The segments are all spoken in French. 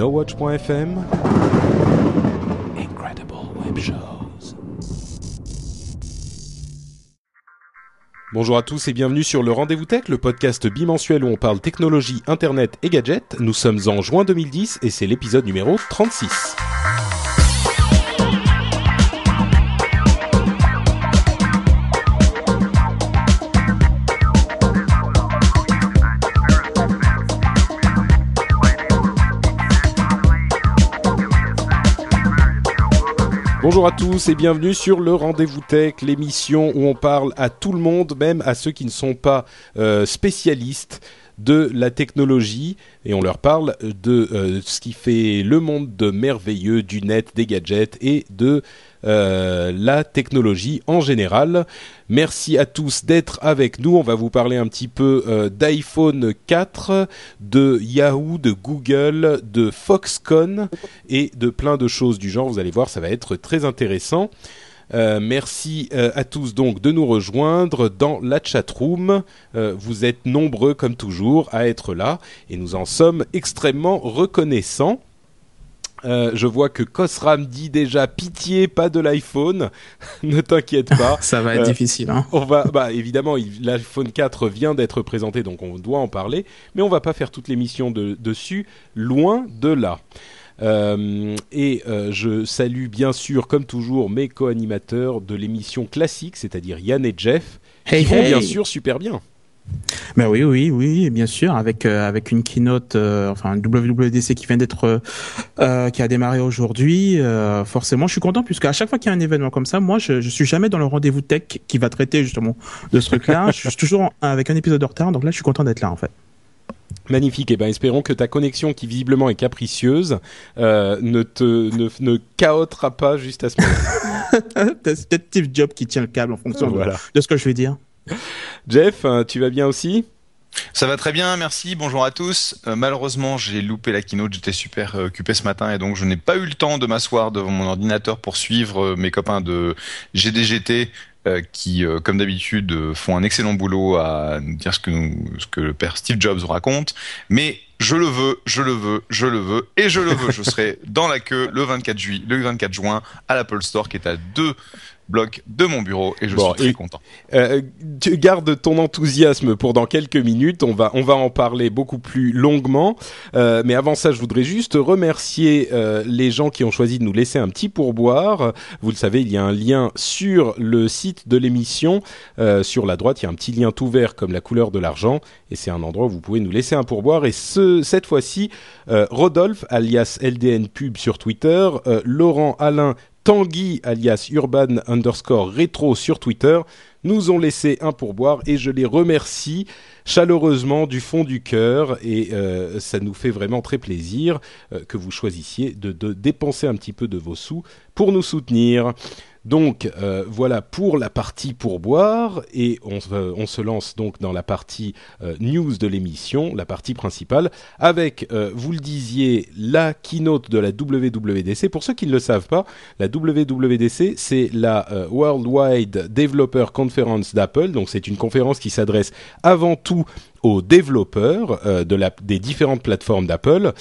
NoWatch.fm Incredible Web Shows Bonjour à tous et bienvenue sur le Rendez-vous Tech, le podcast bimensuel où on parle technologie, internet et gadgets. Nous sommes en juin 2010 et c'est l'épisode numéro 36. Bonjour à tous et bienvenue sur le Rendez-vous Tech, l'émission où on parle à tout le monde, même à ceux qui ne sont pas euh, spécialistes de la technologie. Et on leur parle de euh, ce qui fait le monde de merveilleux du net, des gadgets et de euh, la technologie en général. Merci à tous d'être avec nous. On va vous parler un petit peu euh, d'iPhone 4, de Yahoo, de Google, de Foxconn et de plein de choses du genre. Vous allez voir, ça va être très intéressant. Euh, merci à tous donc de nous rejoindre dans la chat room. Euh, vous êtes nombreux comme toujours à être là et nous en sommes extrêmement reconnaissants. Euh, je vois que Cosram dit déjà pitié, pas de l'iPhone. ne t'inquiète pas. Ça va être Euh, difficile. Hein. On va, bah évidemment, l'iPhone 4 vient d'être présenté, donc on doit en parler, mais on va pas faire toute l'émission de, dessus, loin de là. Euh, et je salue bien sûr, comme toujours, mes co-animateurs de l'émission classique, c'est-à-dire Yann et Jeff, Hey, qui vont hey. bien sûr super bien. Ben oui, oui, oui, bien sûr, avec euh, avec une keynote, euh, enfin WWDC qui vient d'être, euh, euh, qui a démarré aujourd'hui. forcément, je suis content puisque à chaque fois qu'il y a un événement comme ça, moi, je, je suis jamais dans le rendez-vous tech qui va traiter justement de ce truc-là. je suis toujours avec un épisode de retard, donc là, je suis content d'être là en fait. Magnifique. Et ben espérons que ta connexion, qui visiblement est capricieuse, euh, ne te ne, ne chaotera pas juste à ce moment. C'est peut-être Steve Jobs qui tient le câble en fonction de, ce que je vais dire. Jeff, euh, tu vas bien aussi? Ça va très bien, merci. Bonjour à tous. Euh, malheureusement, j'ai loupé la keynote. J'étais super euh, occupé ce matin et donc je n'ai pas eu le temps de m'asseoir devant mon ordinateur pour suivre mes copains de GDGT qui, comme d'habitude, font un excellent boulot à nous dire ce que, le père Steve Jobs raconte. Mais je le veux, je le veux, je le veux et je le veux. Je serai dans la queue le 24 juillet, le 24 juin à l'Apple Store qui est à deux blocs de mon bureau et je Bon, suis très et- content. Euh, tu gardes ton enthousiasme pour dans quelques minutes. On va on va en parler beaucoup plus longuement. Euh, mais avant ça, je voudrais juste remercier euh, les gens qui ont choisi de nous laisser un petit pourboire. Vous le savez, il y a un lien sur le site de l'émission. Euh, sur la droite, il y a un petit lien tout vert comme la couleur de l'argent, et c'est un endroit où vous pouvez nous laisser un pourboire. Et ce cette fois-ci, Rodolphe alias LDN Pub sur Twitter, Laurent Alain Tanguy alias Urban underscore rétro sur Twitter nous ont laissé un pourboire et je les remercie chaleureusement du fond du cœur et euh, ça nous fait vraiment très plaisir euh, que vous choisissiez de, de dépenser un petit peu de vos sous pour nous soutenir. Donc euh, voilà pour la partie pourboire et on, se- lance donc dans la partie euh, news de l'émission, la partie principale, avec, euh, vous le disiez, la keynote de la WWDC. Pour ceux qui ne le savent pas, la WWDC, c'est la Worldwide Developer Conference d'Apple. Donc c'est une conférence qui s'adresse avant tout aux développeurs des différentes plateformes d'Apple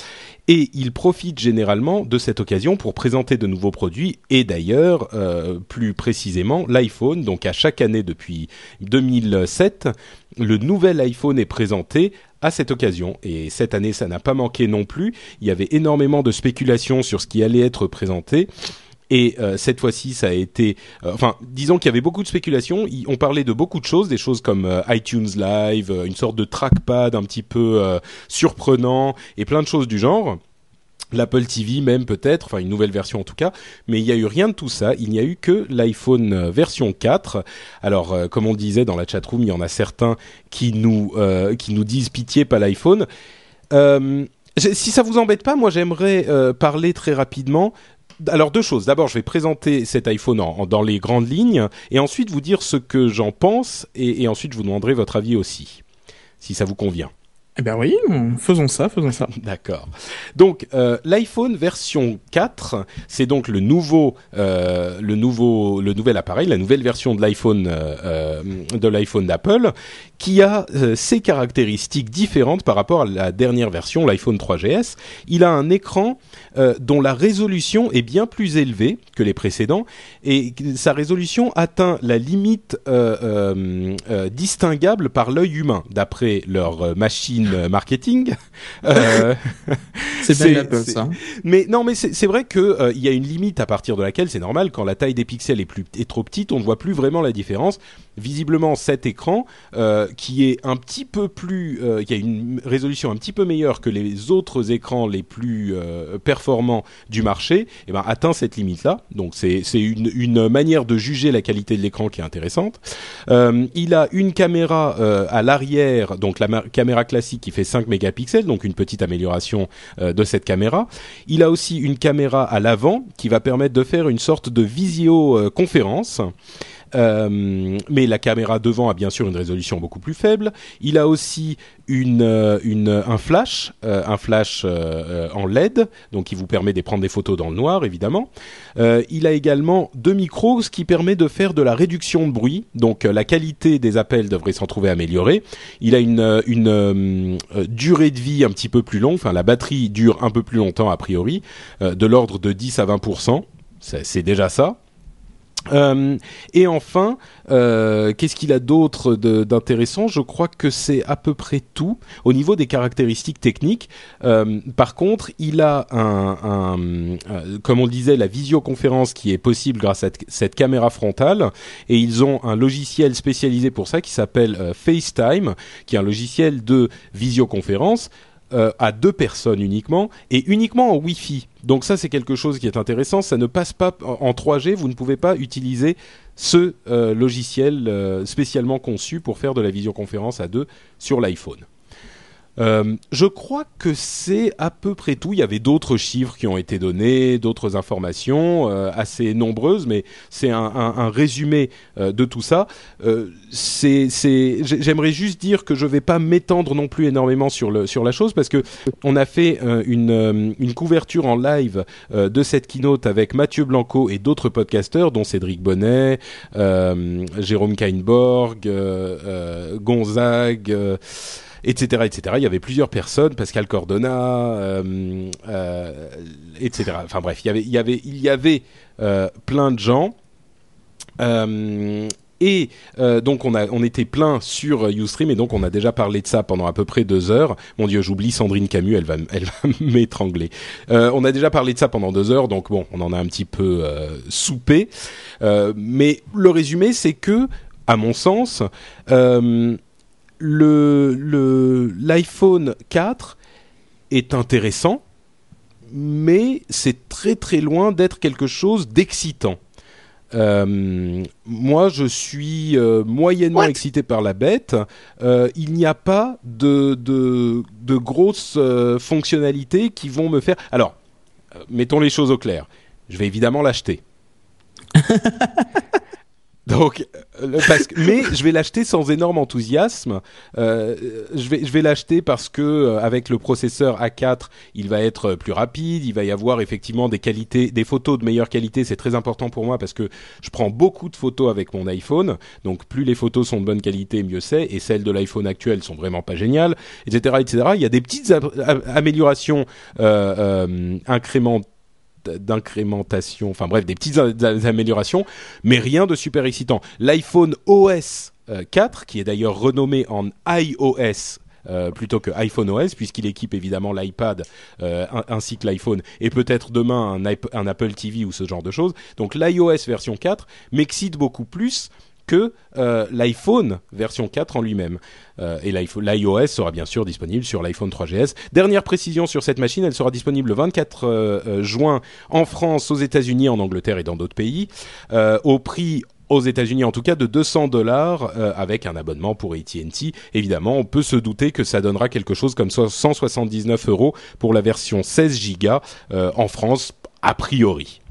et ils profitent généralement de cette occasion pour présenter de nouveaux produits et d'ailleurs euh, plus précisément l'iPhone. Donc à chaque année depuis 2007 le nouvel iPhone est présenté à cette occasion. Et cette année ça n'a pas manqué non plus. Il y avait énormément de spéculations sur ce qui allait être présenté et euh, cette fois-ci, ça a été, euh, enfin, disons qu'il y avait beaucoup de spéculations. On parlait de beaucoup de choses, des choses comme euh, iTunes Live, une sorte de trackpad un petit peu surprenant et plein de choses du genre. l'Apple TV même peut-être, enfin une nouvelle version en tout cas, mais il n'y a eu rien de tout ça, il n'y a eu que l'iPhone version 4. Alors comme on disait dans la chatroom, il y en a certains qui nous qui nous disent pitié pas l'iPhone. si ça vous embête pas, moi j'aimerais parler très rapidement alors deux choses. D'abord, je vais présenter cet iPhone dans les grandes lignes, et ensuite vous dire ce que j'en pense, et, ensuite je vous demanderai votre avis aussi, si ça vous convient. Eh bien oui, faisons ça, faisons ça. D'accord. Donc euh, l'iPhone version 4, c'est donc le nouveau, euh, le nouveau, le nouvel appareil, la nouvelle version de l'iPhone euh, de l'iPhone d'Apple, qui a ses caractéristiques différentes par rapport à la dernière version, l'iPhone 3GS. Il a un écran dont la résolution est bien plus élevée que les précédents et sa résolution atteint la limite distinguable par l'œil humain, d'après leur machine euh, marketing. Euh, c'est bien Apple ça. Mais non, mais c'est vrai que euh, il y a une limite à partir de laquelle c'est normal quand la taille des pixels est plus est trop petite, on ne voit plus vraiment la différence. Visiblement, cet écran qui est un petit peu plus, qui a une résolution un petit peu meilleure que les autres écrans les plus performants du marché, eh ben atteint cette limite là. Donc c'est une une manière de juger la qualité de l'écran qui est intéressante. il a une caméra à l'arrière, donc la caméra classique qui fait 5 mégapixels, donc une petite amélioration euh, de cette caméra. Il a aussi une caméra à l'avant qui va permettre de faire une sorte de visioconférence. Euh, mais la caméra devant a bien sûr une résolution beaucoup plus faible. Il a aussi une, euh, un flash, euh, un flash en LED, donc qui vous permet de prendre des photos dans le noir évidemment. il a également deux micros, ce qui permet de faire de la réduction de bruit, donc la qualité des appels devrait s'en trouver améliorée. Il a une, une durée de vie un petit peu plus longue, enfin la batterie dure un peu plus longtemps a priori, de l'ordre de 10 à 20% c'est déjà ça. Euh, et enfin, euh, qu'est-ce qu'il a d'autre d'intéressant? Je crois que c'est à peu près tout au niveau des caractéristiques techniques. Euh, par contre, il a un, un comme on le disait, la visioconférence qui est possible grâce à cette caméra frontale, et ils ont un logiciel spécialisé pour ça qui s'appelle FaceTime, qui est un logiciel de visioconférence euh, à deux personnes uniquement et uniquement en Wi-Fi. Donc ça c'est quelque chose qui est intéressant. Ça ne passe pas en 3G. Vous ne pouvez pas utiliser ce euh, logiciel euh, spécialement conçu pour faire de la visioconférence à deux sur l'iPhone. Euh, je crois que c'est à peu près tout. Il y avait d'autres chiffres qui ont été donnés, d'autres informations euh, assez nombreuses, mais c'est un, un, un, résumé euh, de tout ça. Euh, j'aimerais juste dire que je vais pas m'étendre non plus énormément sur le sur la chose parce que on a fait euh, une, une couverture en live de cette keynote avec Mathieu Blanco et d'autres podcasteurs, dont Cédric Bonnet, Jérôme Kainborg, Gonzague etc., etc. Il y avait plusieurs personnes, Pascal Cordona, euh, euh, etc. Enfin bref, il y avait, il y avait, euh, plein de gens. Et donc on a, on était plein sur Ustream et donc on a déjà parlé de ça pendant à peu près deux heures. Mon Dieu, j'oublie Sandrine Camus, elle va, elle va m'étrangler. On a déjà parlé de ça pendant deux heures, donc bon, on en a un petit peu soupé. mais le résumé, c'est que, à mon sens, le l'iPhone 4 est intéressant, mais c'est très très loin d'être quelque chose d'excitant. Euh, moi, je suis euh, moyennement excité par la bête. Euh, il n'y a pas de, de, de grosses fonctionnalités qui vont me faire. Alors, mettons les choses au clair. Je vais évidemment l'acheter. Donc, euh, parce que, mais je vais l'acheter sans énorme enthousiasme. Euh, je vais, je vais l'acheter parce que euh, avec le processeur A4, il va être plus rapide. Il va y avoir effectivement des qualités, des photos de meilleure qualité. C'est très important pour moi parce que je prends beaucoup de photos avec mon iPhone. Donc, plus les photos sont de bonne qualité, mieux c'est. Et celles de l'iPhone actuel sont vraiment pas géniales, etc., etc. Il y a des petites améliorations euh, incrémentales d'incrémentation, enfin bref, des petites améliorations, mais rien de super excitant. L'iPhone OS 4, euh, qui est d'ailleurs renommé en iOS euh, plutôt que iPhone OS, puisqu'il équipe évidemment l'iPad euh, ainsi que l'iPhone, et peut-être demain un, un, Apple TV ou ce genre de choses. Donc l'iOS version 4 m'excite beaucoup plus que euh, l'iPhone version 4 en lui-même. Euh, et l'iOS sera bien sûr disponible sur l'iPhone 3GS. Dernière précision sur cette machine, elle sera disponible le 24 juin en France, aux États-Unis, en Angleterre et dans d'autres pays, au prix aux États-Unis en tout cas de 200 dollars avec un abonnement pour AT&T. Évidemment, on peut se douter que ça donnera quelque chose comme 179 euros pour la version 16 Go en France a priori.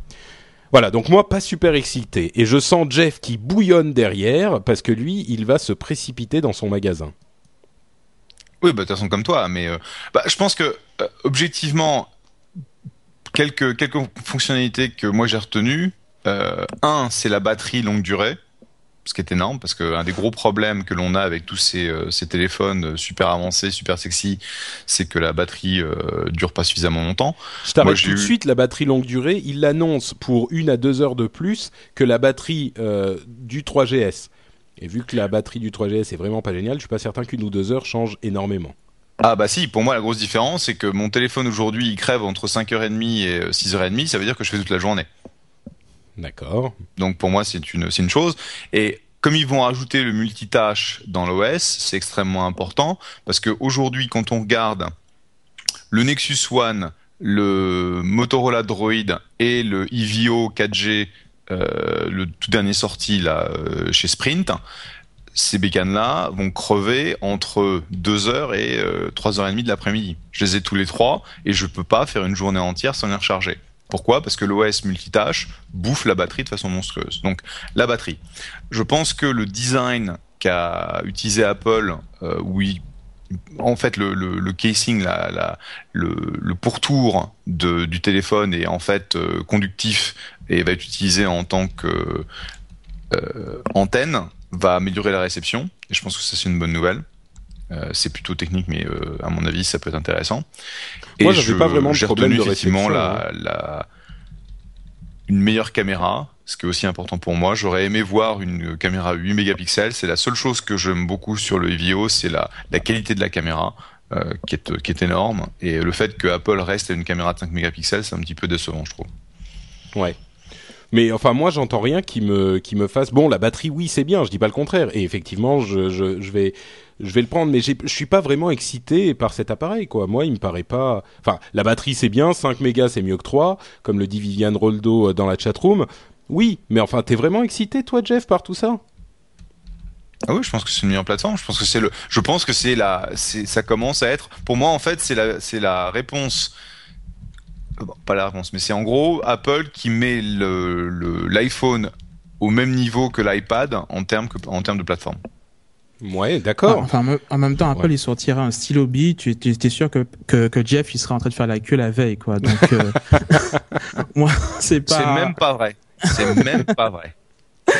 Voilà, donc moi pas super excité et je sens Jeff qui bouillonne derrière parce que lui, il va se précipiter dans son magasin. Oui, bah de toute façon comme toi, mais euh, bah, je pense que euh, objectivement quelques quelques fonctionnalités que moi j'ai retenues. Euh, un, c'est la batterie longue durée ce qui est énorme parce qu'un des gros problèmes que l'on a avec tous ces, euh, ces, téléphones euh, super avancés, super sexy, c'est que la batterie euh, dure pas suffisamment longtemps. Je t'arrête tout de suite, la batterie longue durée, il l'annonce pour une à deux heures de plus que la batterie du 3GS. Et vu que la batterie du 3GS est vraiment pas géniale, je suis pas certain qu'une ou deux heures change énormément. Ah bah si, pour moi la grosse différence c'est que mon téléphone aujourd'hui il crève entre 5h30 et 6h30, ça veut dire que je fais toute la journée. D'accord. Donc pour moi, c'est une, une chose. Et comme ils vont ajouter le multitâche dans l'OS, c'est extrêmement important parce qu'aujourd'hui, quand on regarde le Nexus One, le Motorola Droid et le EVO 4G, euh, le tout dernier sorti euh, chez Sprint, ces bécanes-là vont crever entre 2h et 3h30 de l'après-midi. Je les ai tous les trois et je peux pas faire une journée entière sans les recharger. Pourquoi? Parce que l'OS multitâche bouffe la batterie de façon monstrueuse. Donc la batterie. Je pense que le design qu'a utilisé Apple, euh, oui, en fait le, casing, le, pourtour du téléphone est en fait euh, conductif et va être utilisé en tant que euh, va améliorer la réception. Et je pense que c'est une bonne nouvelle. C'est plutôt technique, mais à mon avis, ça peut être intéressant. Moi, je pas vraiment de problème de effectivement la, hein. la, une meilleure caméra, ce qui est aussi important pour moi. J'aurais aimé voir une caméra 8 mégapixels. C'est la seule chose que j'aime beaucoup sur le Vio, c'est la, la qualité de la caméra. Euh, qui, est, qui est énorme et le fait que Apple reste à une caméra de 5 mégapixels c'est un petit peu décevant je trouve ouais mais enfin moi j'entends rien qui me qui me fasse bon la batterie oui c'est bien je dis pas le contraire et effectivement je, je, je vais je vais le prendre, mais je suis pas vraiment excité par cet appareil, quoi. Moi, il me paraît pas. Enfin, la batterie c'est bien, 5 mégas c'est mieux que 3, comme le dit Viviane Roldo euh, dans la chatroom. Oui, mais enfin, t'es vraiment excité, toi, Jeff, par tout ça? Ah oui, je pense que c'est une meilleure plateforme. Je pense que c'est le, je pense que c'est la, ça commence à être, pour moi en fait, c'est la, c'est la réponse. Euh, pas la réponse, mais c'est en gros Apple qui met le, l'iPhone au même niveau que l'iPad en termes en termes de plateforme. Ouais, d'accord. Enfin, en même temps, Apple, ils sortiraient un stylo B. Tu étais sûr que, que, que, Jeff, il serait en train de faire la queue la veille, quoi. Donc, euh, moi, c'est pas. C'est même pas vrai. C'est même pas vrai.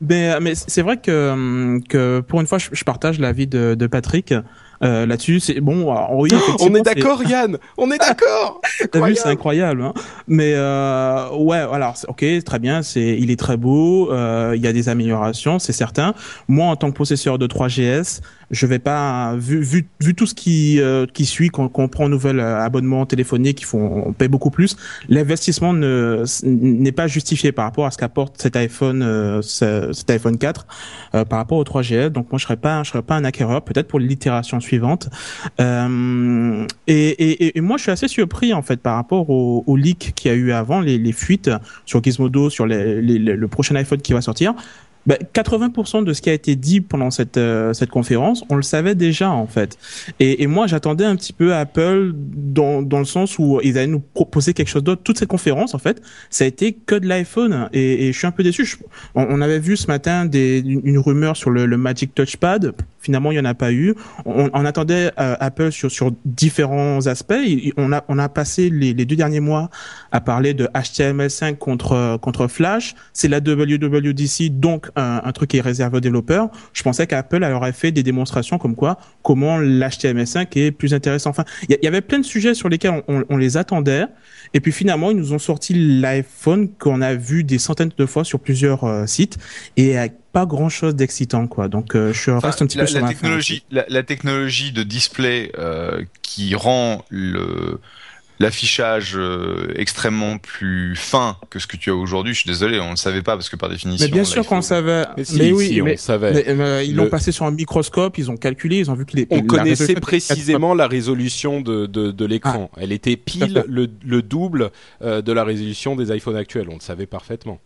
Mais, mais c'est vrai que, que pour une fois, je, je partage l'avis de, de Patrick. Euh, là-dessus. C'est bon, oui, on est d'accord, Yann. On est d'accord. T'as vu, c'est incroyable. Hein Mais euh, ouais, alors ok, très bien. C'est, il est très beau. Euh, il y a des améliorations, c'est certain. Moi, en tant que possesseur de 3GS, je vais pas vu vu, vu tout ce qui euh, qui suit qu'on qu prend nouvel euh, abonnement téléphonique qui font on paie beaucoup plus. L'investissement ne n'est pas justifié par rapport à ce qu'apporte cet iPhone euh, cet iPhone 4 par rapport au 3GS donc moi je serais pas je serais pas un acquéreur peut-être pour l'itération suivante. Et, et, et, moi je suis assez surpris en fait par rapport au, au leak qu'il y a eu avant les, les fuites sur Gizmodo sur les, les, le prochain iPhone qui va sortir ben, 80% de ce qui a été dit pendant cette euh, cette conférence, on le savait déjà en fait. Et, et moi, j'attendais un petit peu Apple dans dans le sens où ils allaient nous proposer quelque chose d'autre. Toute cette conférence, en fait, ça a été que de l'iPhone. Et, et, je suis un peu déçu. on, avait vu ce matin des, une, rumeur sur le, le, Magic Touchpad. Finalement, il y en a pas eu. On, on attendait euh, Apple sur sur différents aspects. on a on a passé les, les deux derniers mois à parler de HTML5 contre contre Flash. C'est la WWDC, donc un, truc qui est réservé aux développeurs. Je pensais qu'Apple aurait fait des démonstrations comme quoi comment l'HTML5 est plus intéressant. Enfin, il y, avait plein de sujets sur lesquels on, les attendait. Et puis finalement, ils nous ont sorti l'iPhone qu'on a vu des centaines de fois sur plusieurs euh, sites et pas grand chose d'excitant quoi. Donc euh, je reste un petit peu sur la technologie, la, technologie de display euh, qui rend le l'affichage euh, extrêmement plus fin que ce que tu as aujourd'hui. Je suis désolé, on ne le savait pas parce que par définition. Mais bien sûr qu'on savait. Mais, oui, on savait. Euh, ils l'ont passé sur un microscope, ils ont calculé, ils ont vu que les. On connaissait précisément la résolution de de, de l'écran. Ah. Elle était pile le, le double euh, de la résolution des iPhones actuels. On le savait parfaitement.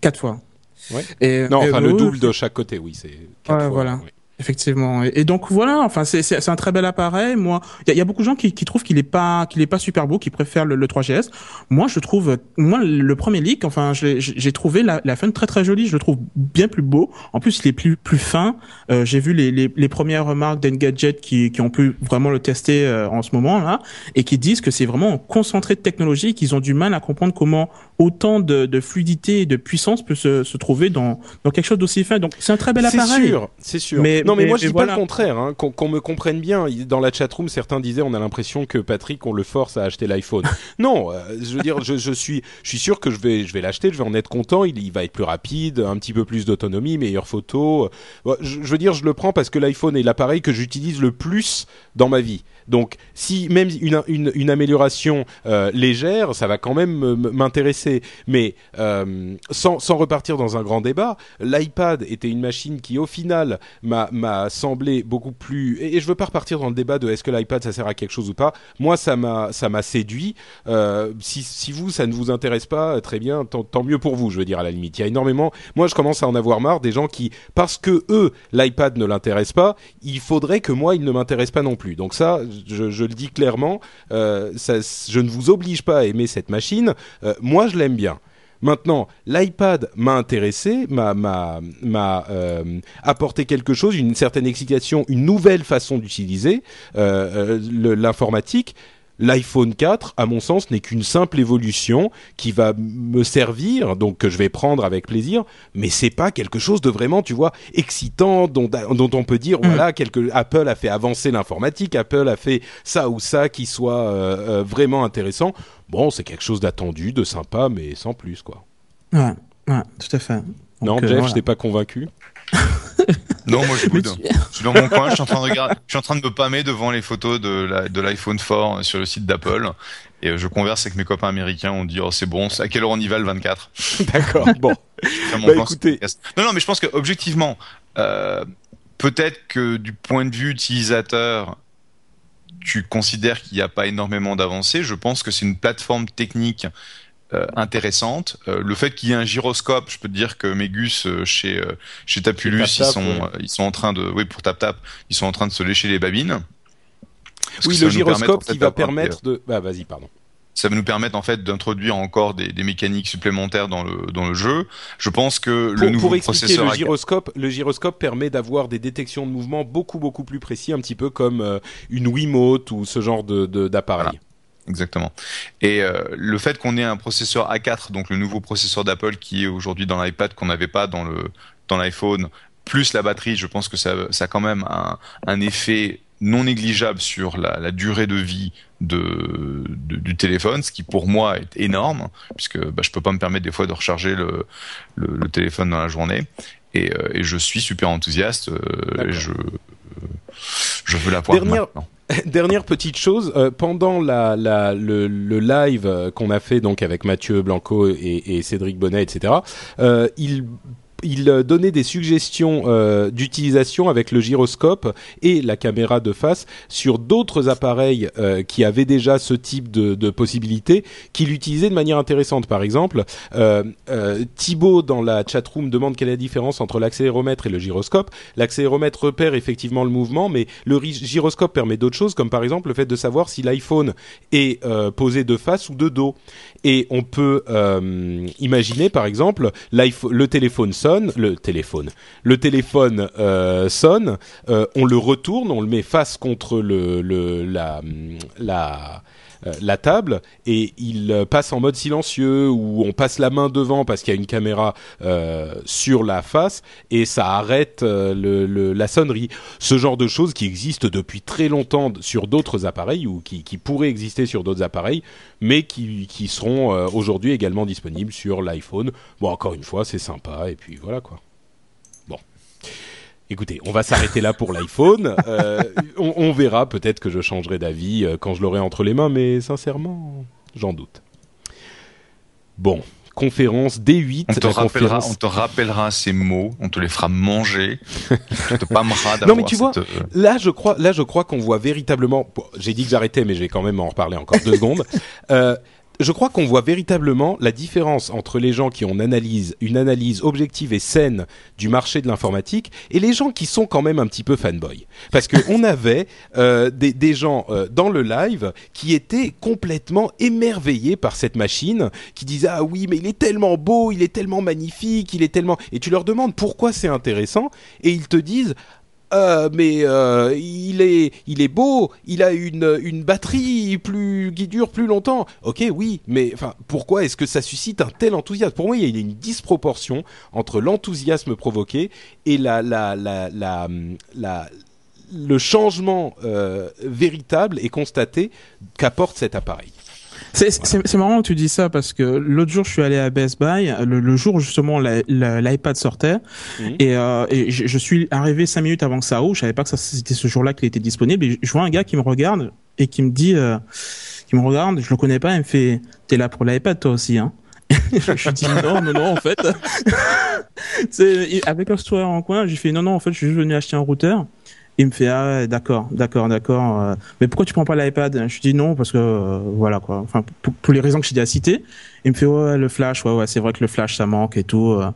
Quatre fois. Ouais. Et, non, enfin le double de chaque côté, oui, c'est. Quatre fois, voilà. Effectivement. Et donc voilà, enfin c'est c'est un très bel appareil. Moi, il y, a beaucoup de gens qui, qui trouvent qu'il est pas qu'il est pas super beau, qui préfèrent le, 3GS. Moi, je trouve moi le premier leak, enfin j'ai trouvé la la fin très très jolie. Je le trouve bien plus beau. En plus, il est plus plus fin. Euh, j'ai vu les, les, les premières remarques d'Engadget qui qui ont pu vraiment le tester euh, en ce moment là et qui disent que c'est vraiment concentré de technologie, qu'ils ont du mal à comprendre comment autant de, de fluidité et de puissance peut se, se trouver dans dans quelque chose d'aussi fin. Donc c'est un très bel appareil. C'est sûr, c'est sûr. Mais non, mais, moi je dis pas le contraire. Hein. Qu'on me comprenne bien. Dans la chatroom, certains disaient on a l'impression que Patrick on le force à acheter l'iPhone. non, euh, je veux dire, je, je, suis, je suis sûr que je vais, je vais l'acheter, je vais en être content. Il, il, va être plus rapide, un petit peu plus d'autonomie, meilleure photo. Je, je veux dire, je le prends parce que l'iPhone est l'appareil que j'utilise le plus dans ma vie. Donc, si même une, une, amélioration euh, légère, ça va quand même m'intéresser. Mais euh, sans, sans repartir dans un grand débat, l'iPad était une machine qui, au final, m'a semblé beaucoup plus. Et, je veux pas repartir dans le débat de est-ce que l'iPad ça sert à quelque chose ou pas. Moi, ça m'a ça m'a séduit. Euh, si, si vous ça ne vous intéresse pas, très bien, tant, tant mieux pour vous. Je veux dire à la limite, il y a énormément. Moi, je commence à en avoir marre des gens qui, parce que eux, l'iPad ne l'intéresse pas, il faudrait que moi, il ne m'intéresse pas non plus. Donc ça, je, le dis clairement, euh, je ne vous oblige pas à aimer cette machine. Euh, moi, je l'aime bien. Maintenant, l'iPad m'a intéressé, m'a euh, apporté quelque chose, une certaine excitation, une nouvelle façon d'utiliser l'informatique l'iPhone 4, à mon sens, n'est qu'une simple évolution qui va me servir, donc que je vais prendre avec plaisir, mais c'est pas quelque chose de vraiment, tu vois, excitant dont, dont on peut dire, mm. voilà, quelque, Apple a fait avancer l'informatique, Apple a fait ça ou ça qui soit euh, euh, vraiment intéressant. Bon, c'est quelque chose d'attendu, de sympa, mais sans plus, quoi. Ouais, ouais tout à fait. non, euh, Jeff, je t'ai pas convaincu. Non, moi je Je suis dans mon coin, je suis en train de regarder, je suis en train de me pammer devant les photos de l'iPhone 4 sur le site d'Apple. Et euh, je converse avec mes copains américains, on dit oh c'est bon, à quelle heure on y va le 24 D'accord. Bon. bah, écoutez. Non non, mais je pense que objectivement, euh, peut-être que du point de vue utilisateur, tu considères qu'il n'y a pas énormément d'avancées. Je pense que c'est une plateforme technique euh, intéressante. Euh, le fait qu'il y ait un gyroscope, je peux te dire que mes gus euh, chez chez Tapulus, ils sont ils sont en train de oui pour tap tap, ils sont en train de se lécher les babines. oui, le gyroscope qui va permettre de bah vas-y pardon ça va nous permettre en fait d'introduire encore des, des, mécaniques supplémentaires dans le dans le jeu. Je pense que le nouveau pour processeur le gyroscope, le gyroscope permet d'avoir des détections de mouvement beaucoup beaucoup plus précis, un petit peu comme une Wiimote ou ce genre de d'appareil. Exactement. Et euh, le fait qu'on ait un processeur A4, donc le nouveau processeur d'Apple qui est aujourd'hui dans l'iPad qu'on n'avait pas dans le dans l'iPhone, plus la batterie, je pense que ça, ça a quand même un, un effet non négligeable sur la, la durée de vie de, du téléphone, ce qui pour moi est énorme, puisque bah, je peux pas me permettre des fois de recharger le, le, le téléphone dans la journée. Et, euh, et, je suis super enthousiaste. Euh, je, je veux l'avoir maintenant. Dernière petite chose, euh, pendant le, live euh, qu'on a fait donc avec Mathieu Blanco et, et Cédric Bonnet, etc., euh, il il euh, donnait des suggestions euh, d'utilisation avec le gyroscope et la caméra de face sur d'autres appareils euh, qui avaient déjà ce type de, possibilités, qu'il utilisait de manière intéressante. Par exemple, euh, Thibaut dans la chatroom demande quelle est la différence entre l'accéléromètre et le gyroscope. L'accéléromètre repère effectivement le mouvement, mais le gyroscope permet d'autres choses, comme par exemple le fait de savoir si l'iPhone est posé de face ou de dos. Et on peut imaginer, par exemple, le téléphone le téléphone, le téléphone euh, sonne, euh, on le retourne, on le met face contre le, le la, la table et il passe en mode silencieux ou on passe la main devant parce qu'il y a une caméra euh, sur la face et ça arrête euh, la sonnerie. Ce genre de choses qui existent depuis très longtemps sur d'autres appareils ou qui, qui pourraient exister sur d'autres appareils mais qui, qui seront aujourd'hui également disponibles sur l'iPhone. Bon, encore une fois, c'est sympa et puis voilà quoi. Bon. Écoutez, on va s'arrêter là pour l'iPhone. Euh, on, on, verra, peut-être que je changerai d'avis euh, quand je l'aurai entre les mains, mais sincèrement, j'en doute. Bon, conférence D8. On te, rappellera, conférence... on te rappellera ces mots, on te les fera manger. tu te pâmeras Non mais tu vois, là je crois, là je crois qu'on voit véritablement. Bon, J'ai dit que j'arrêtais, mais je vais quand même en reparler encore deux secondes. Euh, je crois qu'on voit véritablement la différence entre les gens qui ont une analyse, une analyse objective et saine du marché de l'informatique et les gens qui sont quand même un petit peu fanboy. Parce qu'on avait euh, des, gens euh, dans le live qui étaient complètement émerveillés par cette machine, qui disaient ah oui mais il est tellement beau, il est tellement magnifique, il est tellement et tu leur demandes pourquoi c'est intéressant et ils te disent euh, mais euh, il est, beau, il a une, batterie plus qui dure plus longtemps. Ok, oui, mais pourquoi est-ce que ça suscite un tel enthousiasme? Pour moi, il y a une disproportion entre l'enthousiasme provoqué et la le changement euh, véritable et constaté qu'apporte cet appareil. C'est marrant que tu dis ça parce que l'autre jour je suis allé à Best Buy, le, le jour où justement l'iPad sortait, mmh. et, euh, et je, je, suis arrivé cinq minutes avant que ça ouvre. Je savais pas que c'était ce jour-là qu'il était disponible. Et je vois un gars qui me regarde et qui me dit, euh, qui me regarde, je le connais pas, il me fait, t'es là pour l'iPad toi aussi, hein? Je dis non, non, non, en fait. avec un sourire en coin, j'ai fait non, non, en fait, je suis juste venu acheter un routeur. Il me fait ah d'accord, d'accord, d'accord. Euh, mais pourquoi tu prends pas l'iPad? Je dis non parce que euh, voilà quoi. Enfin pour, pour, les raisons que j'ai déjà citées. Il me fait ouais le flash, ouais ouais c'est vrai que le flash ça manque et tout. Euh.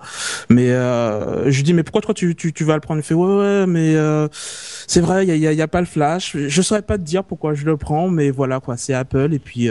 mais euh, je lui dis mais pourquoi toi tu, tu, tu vas le prendre? Il me fait ouais ouais mais euh, c'est vrai il y a, y a pas le flash. Je saurais pas te dire pourquoi je le prends mais voilà quoi c'est Apple et puis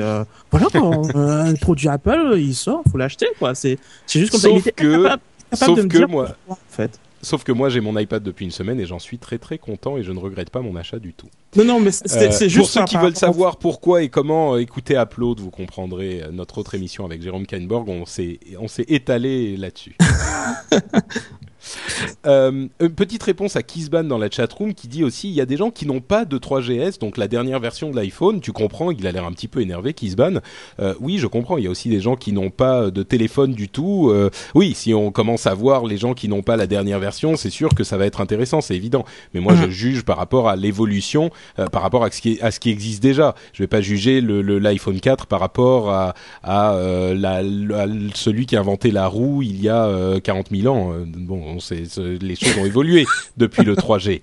voilà quoi. un produit Apple il sort faut l'acheter quoi. C'est c'est juste comme ça. Il que capable, capable sauf de me que dire moi. pourquoi, en fait. Sauf que moi j'ai mon iPad depuis une semaine et j'en suis très très content et je ne regrette pas mon achat du tout. Non non mais c'est Euh, juste pour ceux qui veulent savoir pourquoi et comment euh, écouter Upload, vous comprendrez euh, notre autre émission avec Jérôme Kainborg. On s'est on s'est étalé là-dessus. Euh, une petite réponse à Kizban dans la chatroom qui dit aussi il y a des gens qui n'ont pas de 3GS, donc la dernière version de l'iPhone. Tu comprends, il a l'air un petit peu énervé, Kizban. Euh, oui, je comprends. Il y a aussi des gens qui n'ont pas de téléphone du tout. Euh, oui, si on commence à voir les gens qui n'ont pas la dernière version, c'est sûr que ça va être intéressant, c'est évident. Mais moi, je juge par rapport à l'évolution, euh, par rapport à ce, qui, à ce qui existe déjà. Je vais pas juger le, le- l'iPhone 4 par rapport à, à, euh, la, la- celui qui a inventé la roue il y a euh, 40 000 ans. Euh, Bon, on sait, c'est- les choses ont évolué depuis le 3G.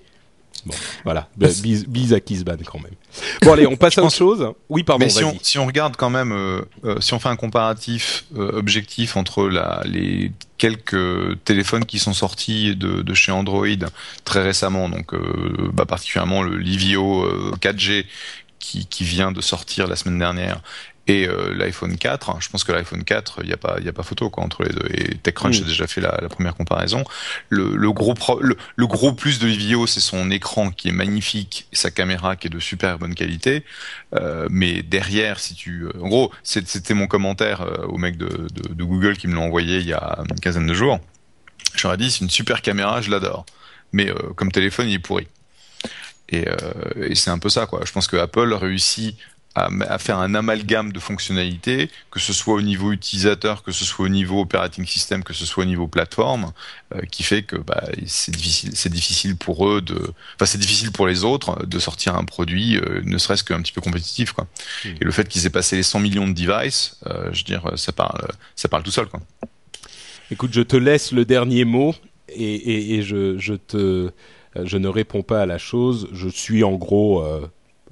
Bon, voilà. Bah, Bise, bise à Kizban quand même. Bon, allez, on passe à autre chose. Oui, pardon, Mais si on, vas-y. si on regarde quand même, euh, euh, si on fait un comparatif euh, objectif entre la, les quelques téléphones qui sont sortis de, de chez Android très récemment, donc bah, particulièrement le Livio euh, 4G qui, qui vient de sortir la semaine dernière et euh, l'iPhone 4, hein, je pense que l'iPhone 4, il n'y a pas, il a pas photo quoi entre les deux. Et TechCrunch Mm. a déjà fait la, la première comparaison. Le, le gros pro- le, le gros plus de Livio, c'est son écran qui est magnifique, et sa caméra qui est de super bonne qualité. Euh, mais derrière, si tu, euh, en gros, c'était mon commentaire au mec de, de, de Google qui me l'a envoyé il y a une quinzaine de jours. J'aurais dit, c'est une super caméra, je l'adore. Mais euh, comme téléphone, il est pourri. Et, euh, et c'est un peu ça, quoi. Je pense que Apple réussit à, à faire un amalgame de fonctionnalités, que ce soit au niveau utilisateur, que ce soit au niveau operating system, que ce soit au niveau plateforme, euh, qui fait que bah, c'est difficile, c'est difficile pour eux de, enfin c'est difficile pour les autres de sortir un produit, euh, ne serait-ce qu'un petit peu compétitif, quoi. Mhm. Et le fait qu'ils aient passé les 100 millions de devices, euh, je veux dire, ça parle, ça parle tout seul, quoi. Écoute, je te laisse le dernier mot et, et, et je, je te, je ne réponds pas à la chose. Je suis en gros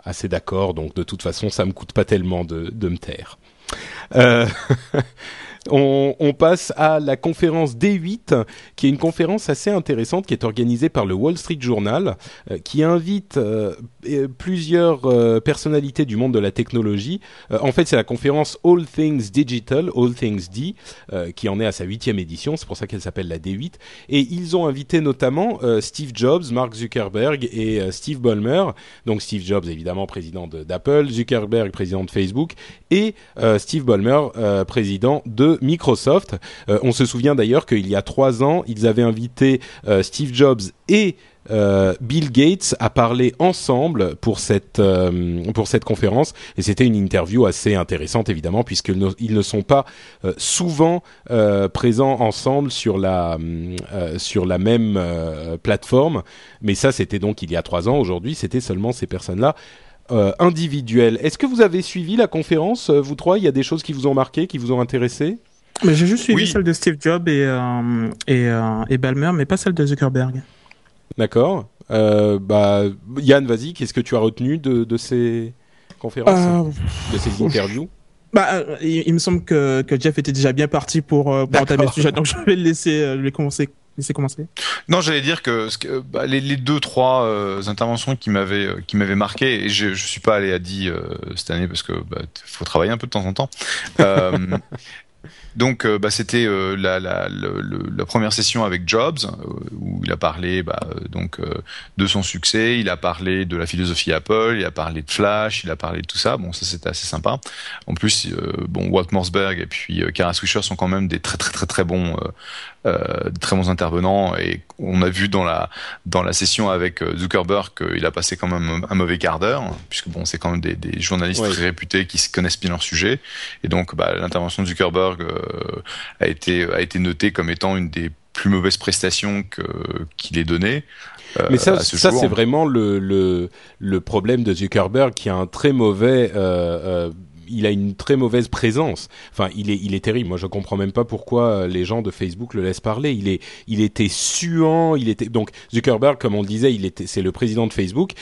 assez d'accord, donc de toute façon, ça me coûte pas tellement de, de me taire. Euh, on, passe à la conférence D8, qui est une conférence assez intéressante qui est organisée par le Wall Street Journal, euh, qui invite euh, plusieurs euh, personnalités du monde de la technologie. En fait, c'est la conférence All Things Digital, All Things D, qui en est à sa huitième édition. C'est pour ça qu'elle s'appelle la D8. Et ils ont invité notamment Steve Jobs, Mark Zuckerberg et Steve Ballmer. Donc Steve Jobs, évidemment, président de- d'Apple, Zuckerberg, président de Facebook, et Steve Ballmer, président de Microsoft. Euh, on se souvient d'ailleurs qu'il y a trois ans, ils avaient invité euh, Steve Jobs et euh, Bill Gates a parlé ensemble pour cette pour cette conférence. Et c'était une interview assez intéressante évidemment puisqu'ils ne, ils ne sont pas souvent présents ensemble sur la sur la même plateforme. Mais ça c'était donc il y a trois ans. Aujourd'hui c'était seulement ces personnes là individuelles est-ce que vous avez suivi la conférence vous trois? Il y a des choses qui vous ont marqué qui vous ont intéressé? Mais j'ai juste suivi celle de Steve Jobs et et, et Balmer mais pas celle de Zuckerberg. D'accord. Euh, bah, Yann, vas-y, qu'est-ce que tu as retenu de, de ces conférences, euh, de ces interviews? Bah, euh, il, me semble que, que, Jeff était déjà bien parti pour, pour entamer le sujet, donc je vais le laisser, lui commencer. Laisser commencer. Non, j'allais dire que, bah, les, deux trois interventions qui m'avaient qui m'avaient marqué et je je suis pas allé à 10 cette année parce que bah, faut travailler un peu de temps en temps. Donc, euh, bah, c'était euh, la, première session avec Jobs euh, où il a parlé donc de son succès, il a parlé de la philosophie Apple, il a parlé de Flash, il a parlé de tout ça. Bon, ça c'était assez sympa. En plus, bon, Walt Morsberg et puis Kara Swisher sont quand même des très très très très bons euh, très bons intervenants. Et on a vu dans la dans la session avec Zuckerberg qu'il a passé quand même un mauvais quart d'heure puisque bon c'est quand même des, des journalistes très réputés qui connaissent bien leur sujet. Et donc bah, l'intervention de Zuckerberg euh, a été a été noté comme étant une des plus mauvaises prestations que qu'il ait donné. Euh, Mais ça, ça c'est vraiment le, le, le problème de Zuckerberg qui a un très mauvais euh, il a une très mauvaise présence. Enfin, il est, il est terrible. Moi, je comprends même pas pourquoi les gens de Facebook le laissent parler. Il est, il était suant. Il était donc Zuckerberg, comme on le disait, il était, c'est le président de Facebook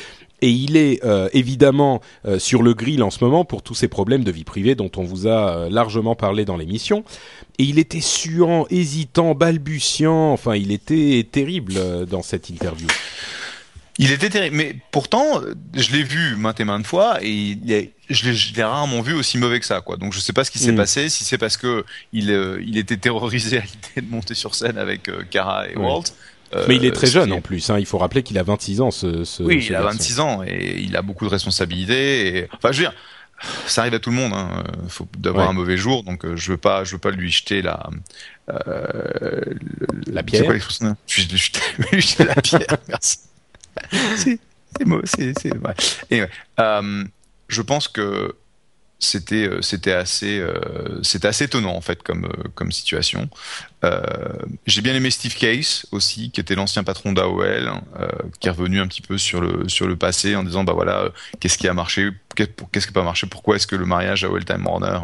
et il est euh, évidemment euh, sur le grill en ce moment pour tous ces problèmes de vie privée dont on vous a euh, largement parlé dans l'émission. Et il était suant, hésitant, balbutiant, enfin il était terrible dans cette interview. Il était terrible, mais pourtant, je l'ai vu maintes et maintes fois, et il je l'ai rarement vu aussi mauvais que ça, quoi. Donc je sais pas ce qui s'est mm. passé, si c'est parce que il, il était terrorisé à l'idée de monter sur scène avec Cara et Walt, euh, Mais il est très jeune en plus. Hein. Il faut rappeler qu'il a 26 ans. Ce, ce oui, il a 26 ans et il a beaucoup de responsabilités. Et... Enfin, je veux dire, ça arrive à tout le monde. Hein. Faut d'avoir un mauvais jour, donc euh, je veux pas, je veux pas lui jeter la euh, la pierre. Quoi Je vais lui jeter la pierre. Merci. c'est mauvais. C'est ouais. Et, euh, je pense que c'était euh, assez euh, assez étonnant en fait comme euh, comme situation. J'ai bien aimé Steve Case aussi, qui était l'ancien patron d'AOL, hein, qui est revenu un petit peu sur le sur le passé en disant bah voilà qu'est-ce qui a marché, qu'est-ce qui n'a pas marché, pourquoi est-ce que le mariage AOL Time Warner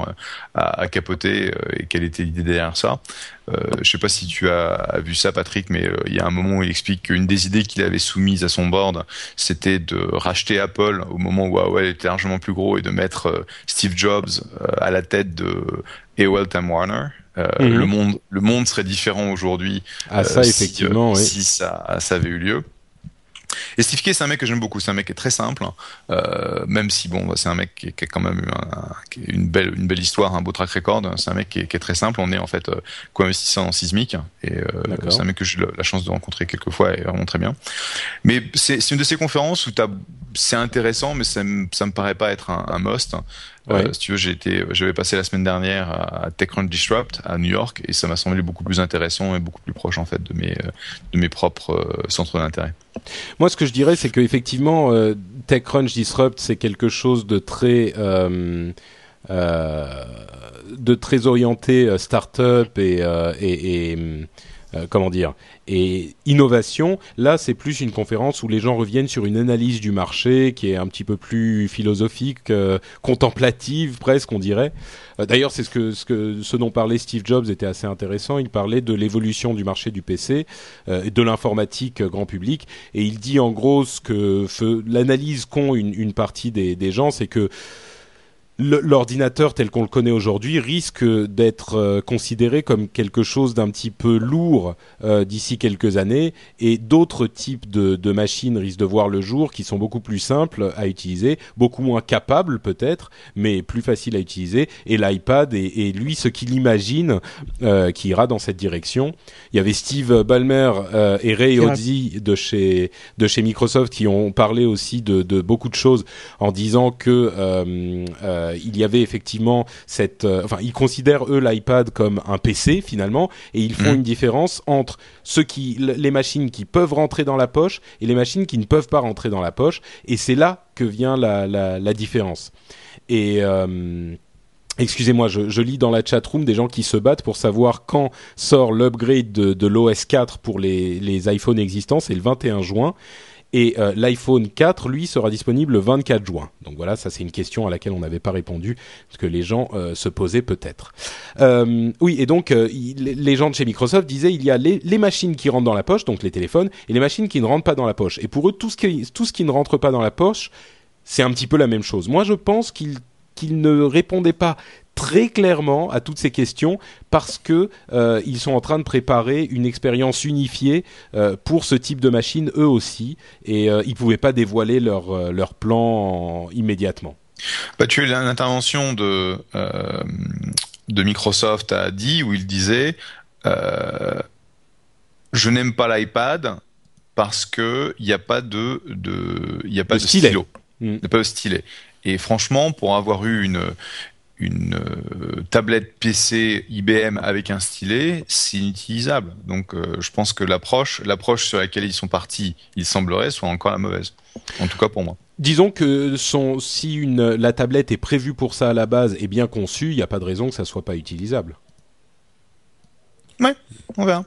a, capoté et quelle était l'idée derrière ça. Euh, je sais pas si tu as, vu ça, Patrick, mais il y a un moment où il explique qu'une des idées qu'il avait soumises à son board, c'était de racheter Apple au moment où AOL était largement plus gros et de mettre Steve Jobs à la tête de AOL Time Warner. Mhm. Le monde, le monde serait différent aujourd'hui. Ah, ça, effectivement, si ça, ça avait eu lieu. Et Steve Kay, c'est un mec que j'aime beaucoup. C'est un mec qui est très simple, hein. euh, même si bon, c'est un mec qui, qui, a quand même eu une belle, une belle histoire, un beau track record. C'est un mec qui est, qui est, très simple. On est en fait euh, co-investisseur en Sismic, et euh, c'est un mec que j'ai eu la chance de rencontrer quelques fois et vraiment très bien. Mais c'est une de ces conférences où c'est intéressant, mais ça, ça me paraît pas être un, un must. Euh, si tu veux, j'ai été, j'avais passé la semaine dernière à TechCrunch Disrupt à New York et ça m'a semblé beaucoup plus intéressant et beaucoup plus proche en fait de mes euh, de mes propres euh, centres d'intérêt. Moi, ce que je dirais, c'est qu'effectivement, euh, TechCrunch Disrupt, c'est quelque chose de très de très orienté startup et, et, et comment dire? Et innovation, là c'est plus une conférence où les gens reviennent sur une analyse du marché qui est un petit peu plus philosophique, euh, contemplative presque on dirait. Euh, d'ailleurs c'est ce que, ce que ce dont parlait Steve Jobs était assez intéressant. Il parlait de l'évolution du marché du PC, euh, de l'informatique grand public, et il dit en gros ce que l'analyse qu'ont une, une partie des, des gens, c'est que l'ordinateur tel qu'on le connaît aujourd'hui risque d'être euh, considéré comme quelque chose d'un petit peu lourd euh, d'ici quelques années et d'autres types de, de, machines risquent de voir le jour qui sont beaucoup plus simples à utiliser, beaucoup moins capables peut-être, mais plus faciles à utiliser et l'iPad est, lui ce qu'il imagine euh, qui ira dans cette direction. Il y avait Steve Ballmer euh, et Ray Ozzi de chez de chez Microsoft qui ont parlé aussi de, de beaucoup de choses en disant que il y avait effectivement cette, enfin, ils considèrent eux l'iPad comme un PC finalement, et ils font mmh. une différence entre ceux qui, les machines qui peuvent rentrer dans la poche et les machines qui ne peuvent pas rentrer dans la poche, et c'est là que vient la, la, la différence. Et Excusez-moi, je, je, lis dans la chat room des gens qui se battent pour savoir quand sort l'upgrade de, de l'OS 4 pour les, les iPhones existants, c'est le 21 juin. Et euh, l'iPhone 4, lui, sera disponible le 24 juin. Donc voilà, ça c'est une question à laquelle on n'avait pas répondu, parce que les gens euh, se posaient peut-être. Euh, oui, et donc les gens de chez Microsoft disaient il y a les, machines qui rentrent dans la poche, donc les téléphones, et les machines qui ne rentrent pas dans la poche. Et pour eux, tout ce qui, ne rentre pas dans la poche, c'est un petit peu la même chose. Moi, je pense qu'ils ne répondaient pas très clairement à toutes ces questions parce que euh, ils sont en train de préparer une expérience unifiée euh, pour ce type de machine eux aussi et euh, ils pouvaient pas dévoiler leur leur plan immédiatement. Bah, tu as l'intervention de de Microsoft a dit où il disait je n'aime pas l'iPad parce que il n'y a pas de de il a pas de, stylo, mm. n'y a pas de stylet. Et franchement, pour avoir eu une, une euh, tablette PC IBM avec un stylet, c'est inutilisable. Donc euh, je pense que l'approche, l'approche sur laquelle ils sont partis, il semblerait, soit encore la mauvaise. En tout cas pour moi. Disons que son, si une, la tablette est prévue pour ça à la base et bien conçue, il n'y a pas de raison que ça soit pas utilisable. Ouais, on verra.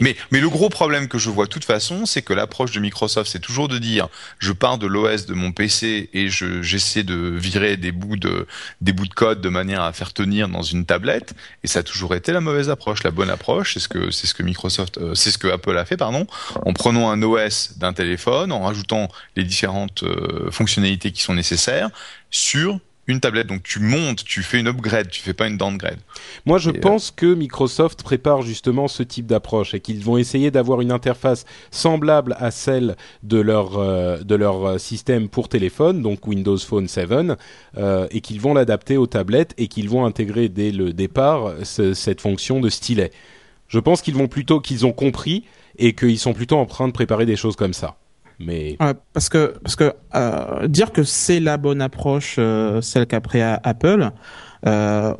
Mais, mais le gros problème que je vois de toute façon, c'est que l'approche de Microsoft, c'est toujours de dire, je pars de l'OS de mon PC et je, j'essaie de virer des bouts de, des bouts de code de manière à faire tenir dans une tablette. Et ça a toujours été la mauvaise approche. La bonne approche, c'est ce que, ce que Microsoft, euh, c'est ce que Apple a fait, pardon, en prenant un OS d'un téléphone, en rajoutant les différentes euh, fonctionnalités qui sont nécessaires sur une tablette. Donc tu montes, tu fais une upgrade, tu fais pas une downgrade. Moi, je euh, pense que Microsoft prépare justement ce type d'approche et qu'ils vont essayer d'avoir une interface semblable à celle de leur euh, de leur euh, système pour téléphone, donc Windows Phone 7, et qu'ils vont l'adapter aux tablettes et qu'ils vont intégrer dès le départ cette fonction de stylet. Je pense qu'ils vont plutôt qu'ils ont compris et qu'ils sont plutôt en train de préparer des choses comme ça. Mais parce que parce que euh, dire que c'est la bonne approche, euh, celle qu'a pris Apple. Euh,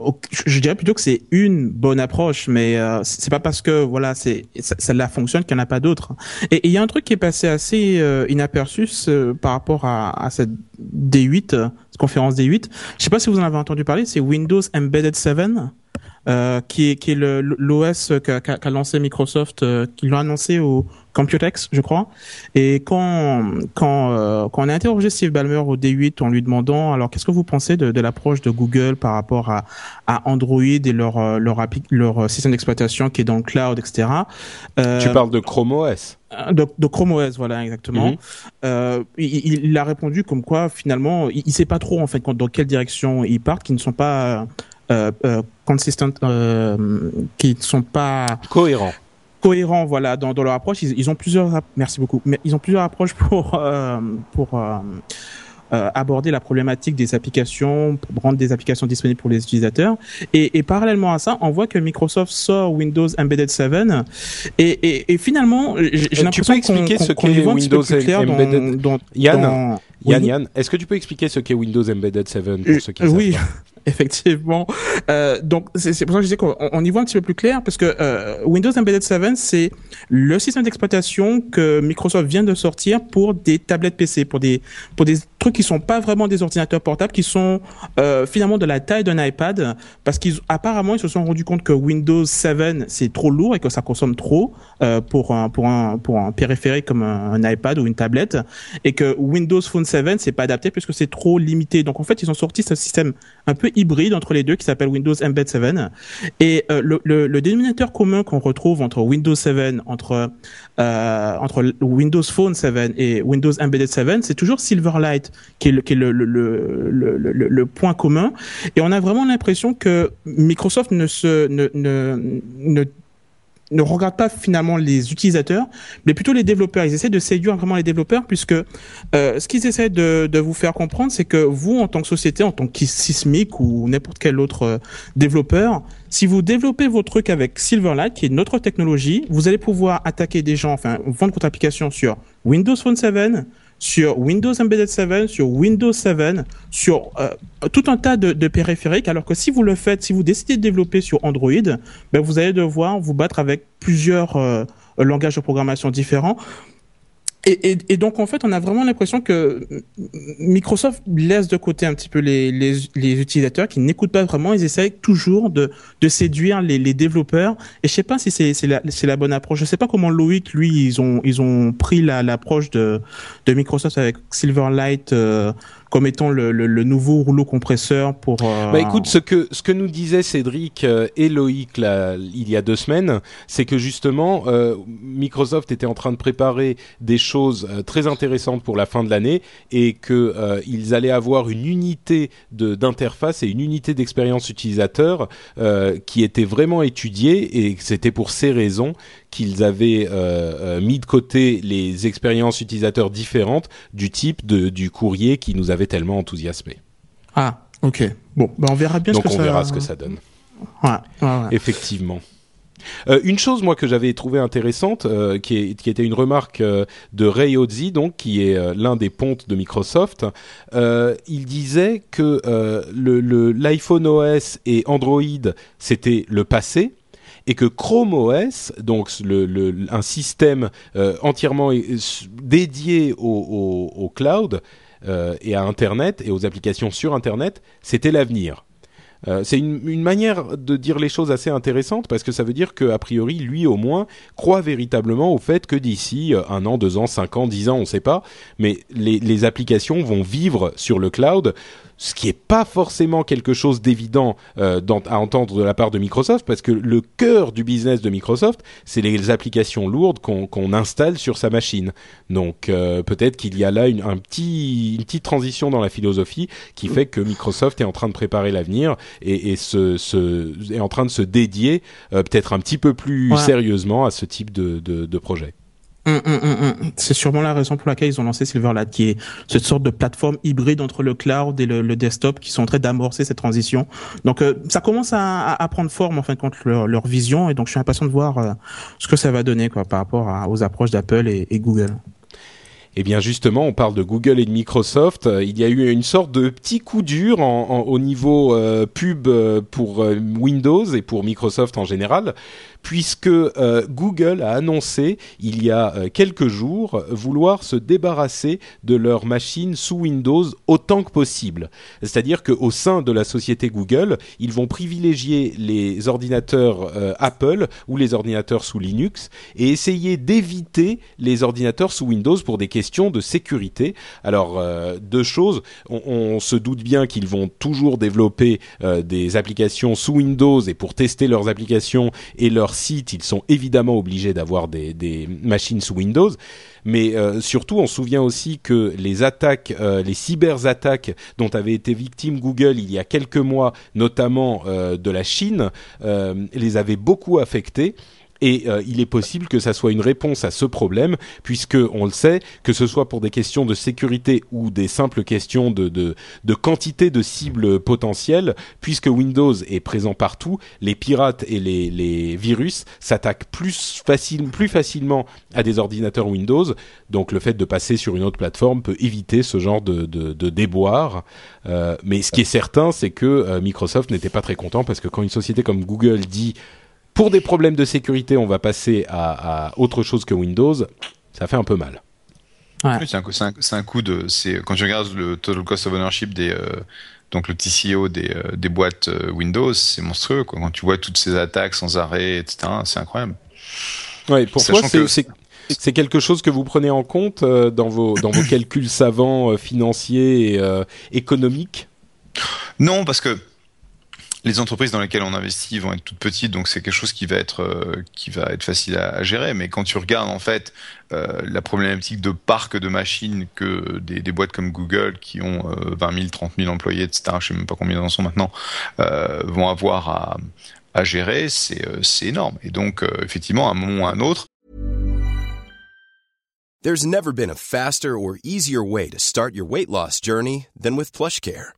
je dirais plutôt que c'est une bonne approche, mais euh, c'est pas parce que voilà, c'est celle-là fonctionne qu'il n'y en a pas d'autres. Et il y a un truc qui est passé assez euh, inaperçu par rapport à, à cette D8, cette conférence D8. Je sais pas si vous en avez entendu parler, c'est Windows Embedded 7. Euh, qui est qui est l'OS qu'a lancé Microsoft, euh, qui l'ont annoncé au Computex, je crois. Et quand quand euh, quand on a interrogé Steve Ballmer au D8 en lui demandant alors qu'est-ce que vous pensez de, de l'approche de Google par rapport à, à Android et leur leur, leur système d'exploitation qui est dans le cloud, etc. tu parles de Chrome OS de, de, Chrome OS, voilà exactement. Mhm. il, il, a répondu comme quoi finalement il, il sait pas trop en fait dans quelle direction ils partent, qui ne sont pas euh, euh, consistent, euh, qui ne sont pas cohérents. cohérents voilà dans, dans leur approche. Ils, ils, ont plusieurs merci beaucoup. Mais ils ont plusieurs approches pour euh, pour euh, aborder la problématique des applications pour rendre des applications disponibles pour les utilisateurs. Et, et parallèlement à ça on voit que Microsoft sort Windows Embedded 7 et, et, et finalement j'ai l'impression qu'on qu qu Windows Embedded dans, dans, Yann, dans... Yann, Yann, est-ce que tu peux expliquer ce qu'est Windows Embedded 7 pour ceux qui oui. savent effectivement. Euh, donc c'est pour ça que je disais qu'on y voit un petit peu plus clair parce que euh, Windows Embedded 7 c'est le système d'exploitation que Microsoft vient de sortir pour des tablettes PC, pour des pour des trucs qui sont pas vraiment des ordinateurs portables, qui sont euh, finalement de la taille d'un iPad, parce qu'ils apparemment ils se sont rendus compte que Windows 7 c'est trop lourd et que ça consomme trop pour un pour un pour un périphérique comme un, un, iPad ou une tablette, et que Windows Phone 7 c'est pas adapté puisque c'est trop limité. Donc en fait ils ont sorti ce système un peu hybride entre les deux qui s'appelle Windows Embed 7. Et euh, le, dénominateur commun qu'on retrouve entre Windows 7, entre euh, entre Windows Phone 7 et Windows Embedded 7, c'est toujours Silverlight qui est le, point commun. Et on a vraiment l'impression que Microsoft ne se ne, ne ne regarde pas finalement les utilisateurs, mais plutôt les développeurs. Ils essaient de séduire vraiment les développeurs, puisque euh, ce qu'ils essaient de, de, vous faire comprendre, c'est que vous, en tant que société, en tant que Sysmic ou n'importe quel autre euh, développeur, si vous développez vos trucs avec Silverlight, qui est notre technologie, vous allez pouvoir attaquer des gens, enfin vendre votre application sur Windows Phone 7, sur Windows Embedded 7, sur Windows 7, sur euh, tout un tas de, de, périphériques, alors que si vous le faites, si vous décidez de développer sur Android, ben vous allez devoir vous battre avec plusieurs euh, langages de programmation différents. Et, donc en fait, on a vraiment l'impression que Microsoft laisse de côté un petit peu les, utilisateurs qui n'écoutent pas vraiment. Ils essayent toujours de, séduire les, développeurs. Et je sais pas si c'est la, bonne approche. Je sais pas comment Loïc, lui, ils ont pris l'approche de, de Microsoft avec Silverlight. Euh, comme étant le, nouveau rouleau compresseur pour. Euh... Bah écoute, ce que nous disait Cédric euh, et Loïc il y a deux semaines, c'est que justement euh, Microsoft était en train de préparer des choses très intéressantes pour la fin de l'année et que euh, ils allaient avoir une unité d'interface et une unité d'expérience utilisateur qui était vraiment étudiée et c'était pour ces raisons qu'ils avaient euh, mis de côté les expériences utilisateurs différentes du type de, du courrier qui nous avait tellement enthousiasmé. Ah, ok. Bon, ben on verra bien Donc ce que on ça... verra ce que ça donne. Ouais, ouais, ouais. Effectivement. Euh, une chose moi que j'avais trouvé intéressante, euh, qui, est, qui, était une remarque euh, de Ray Ozzi, donc qui est euh, l'un des pontes de Microsoft, euh, il disait que le l'iPhone OS et Android c'était le passé et que Chrome OS, donc un système entièrement dédié au, cloud et à Internet et aux applications sur Internet, c'était l'avenir. Euh, c'est une, manière de dire les choses assez intéressante parce que ça veut dire qu'a priori, lui au moins, croit véritablement au fait que d'ici un an, deux ans, cinq ans, dix ans, on ne sait pas, mais les applications vont vivre sur le cloud ce qui n'est pas forcément quelque chose d'évident euh, à entendre de la part de Microsoft, parce que le cœur du business de Microsoft, c'est les applications lourdes qu'on qu installe sur sa machine. Donc euh, peut-être qu'il y a là une, un petit, une petite transition dans la philosophie qui fait que Microsoft est en train de préparer l'avenir et, et se, se, est en train de se dédier euh, peut-être un petit peu plus sérieusement à ce type de, de, de projet. Hum, hum, hum, c'est sûrement la raison pour laquelle ils ont lancé Silverlight, qui est cette sorte de plateforme hybride entre le cloud et le, le desktop, qui sont en train d'amorcer cette transition. Donc euh, ça commence à, à, prendre forme en fin de compte leur, leur, vision, et donc je suis impatient de voir euh, ce que ça va donner quoi par rapport à, aux approches d'Apple et, et Google. Eh bien justement, on parle de Google et de Microsoft. Il y a eu une sorte de petit coup dur en, en, au niveau euh, pub pour euh, Windows et pour Microsoft en général, puisque euh, Google a annoncé il y a euh, quelques jours vouloir se débarrasser de leurs machines sous Windows autant que possible. C'est-à-dire qu'au sein de la société Google, ils vont privilégier les ordinateurs euh, Apple ou les ordinateurs sous Linux et essayer d'éviter les ordinateurs sous Windows pour des questions de sécurité. Alors, deux choses. On, on, se doute bien qu'ils vont toujours développer des applications sous Windows et pour tester leurs applications et leurs site, ils sont évidemment obligés d'avoir des, machines sous Windows. Mais euh, surtout, on se souvient aussi que les attaques, euh, les cyberattaques dont avait été victime Google il y a quelques mois, notamment euh, de la Chine, les avaient beaucoup affectés. Et euh, il est possible que ça soit une réponse à ce problème, puisque on le sait, que ce soit pour des questions de sécurité ou des simples questions de, de, de quantité de cibles potentielles, puisque Windows est présent partout, les pirates et les, les virus s'attaquent plus, facile, plus facilement à des ordinateurs Windows. Donc le fait de passer sur une autre plateforme peut éviter ce genre de, de, de déboire. Euh, mais ce qui est certain, c'est que euh, Microsoft n'était pas très content parce que quand une société comme Google dit pour des problèmes de sécurité, on va passer à, à autre chose que Windows, ça fait un peu mal. Ouais. Oui, c'est un, un, un, coup de. Quand tu regardes le total cost of ownership des euh, donc le TCO des, euh, des boîtes euh, Windows, c'est monstrueux. Quoi. Quand tu vois toutes ces attaques sans arrêt, etc., c'est incroyable. Ouais, pour toi, c'est que... c'est quelque chose que vous prenez en compte euh, dans vos dans vos calculs savants euh, financiers et euh, économiques? Non, parce que les entreprises dans lesquelles on investit vont être toutes petites, donc c'est quelque chose qui va être euh, qui va être facile à, gérer. Mais quand tu regardes en fait euh, la problématique de parc de machines que des, boîtes comme Google qui ont euh, 20 000, 30 000 employés, etc. Je sais même pas combien en sont maintenant, euh, vont avoir à, gérer, c'est c'est énorme. Et donc effectivement, à un moment ou à un autre. There's never been a faster or easier way to start your weight loss journey than with PlushCare.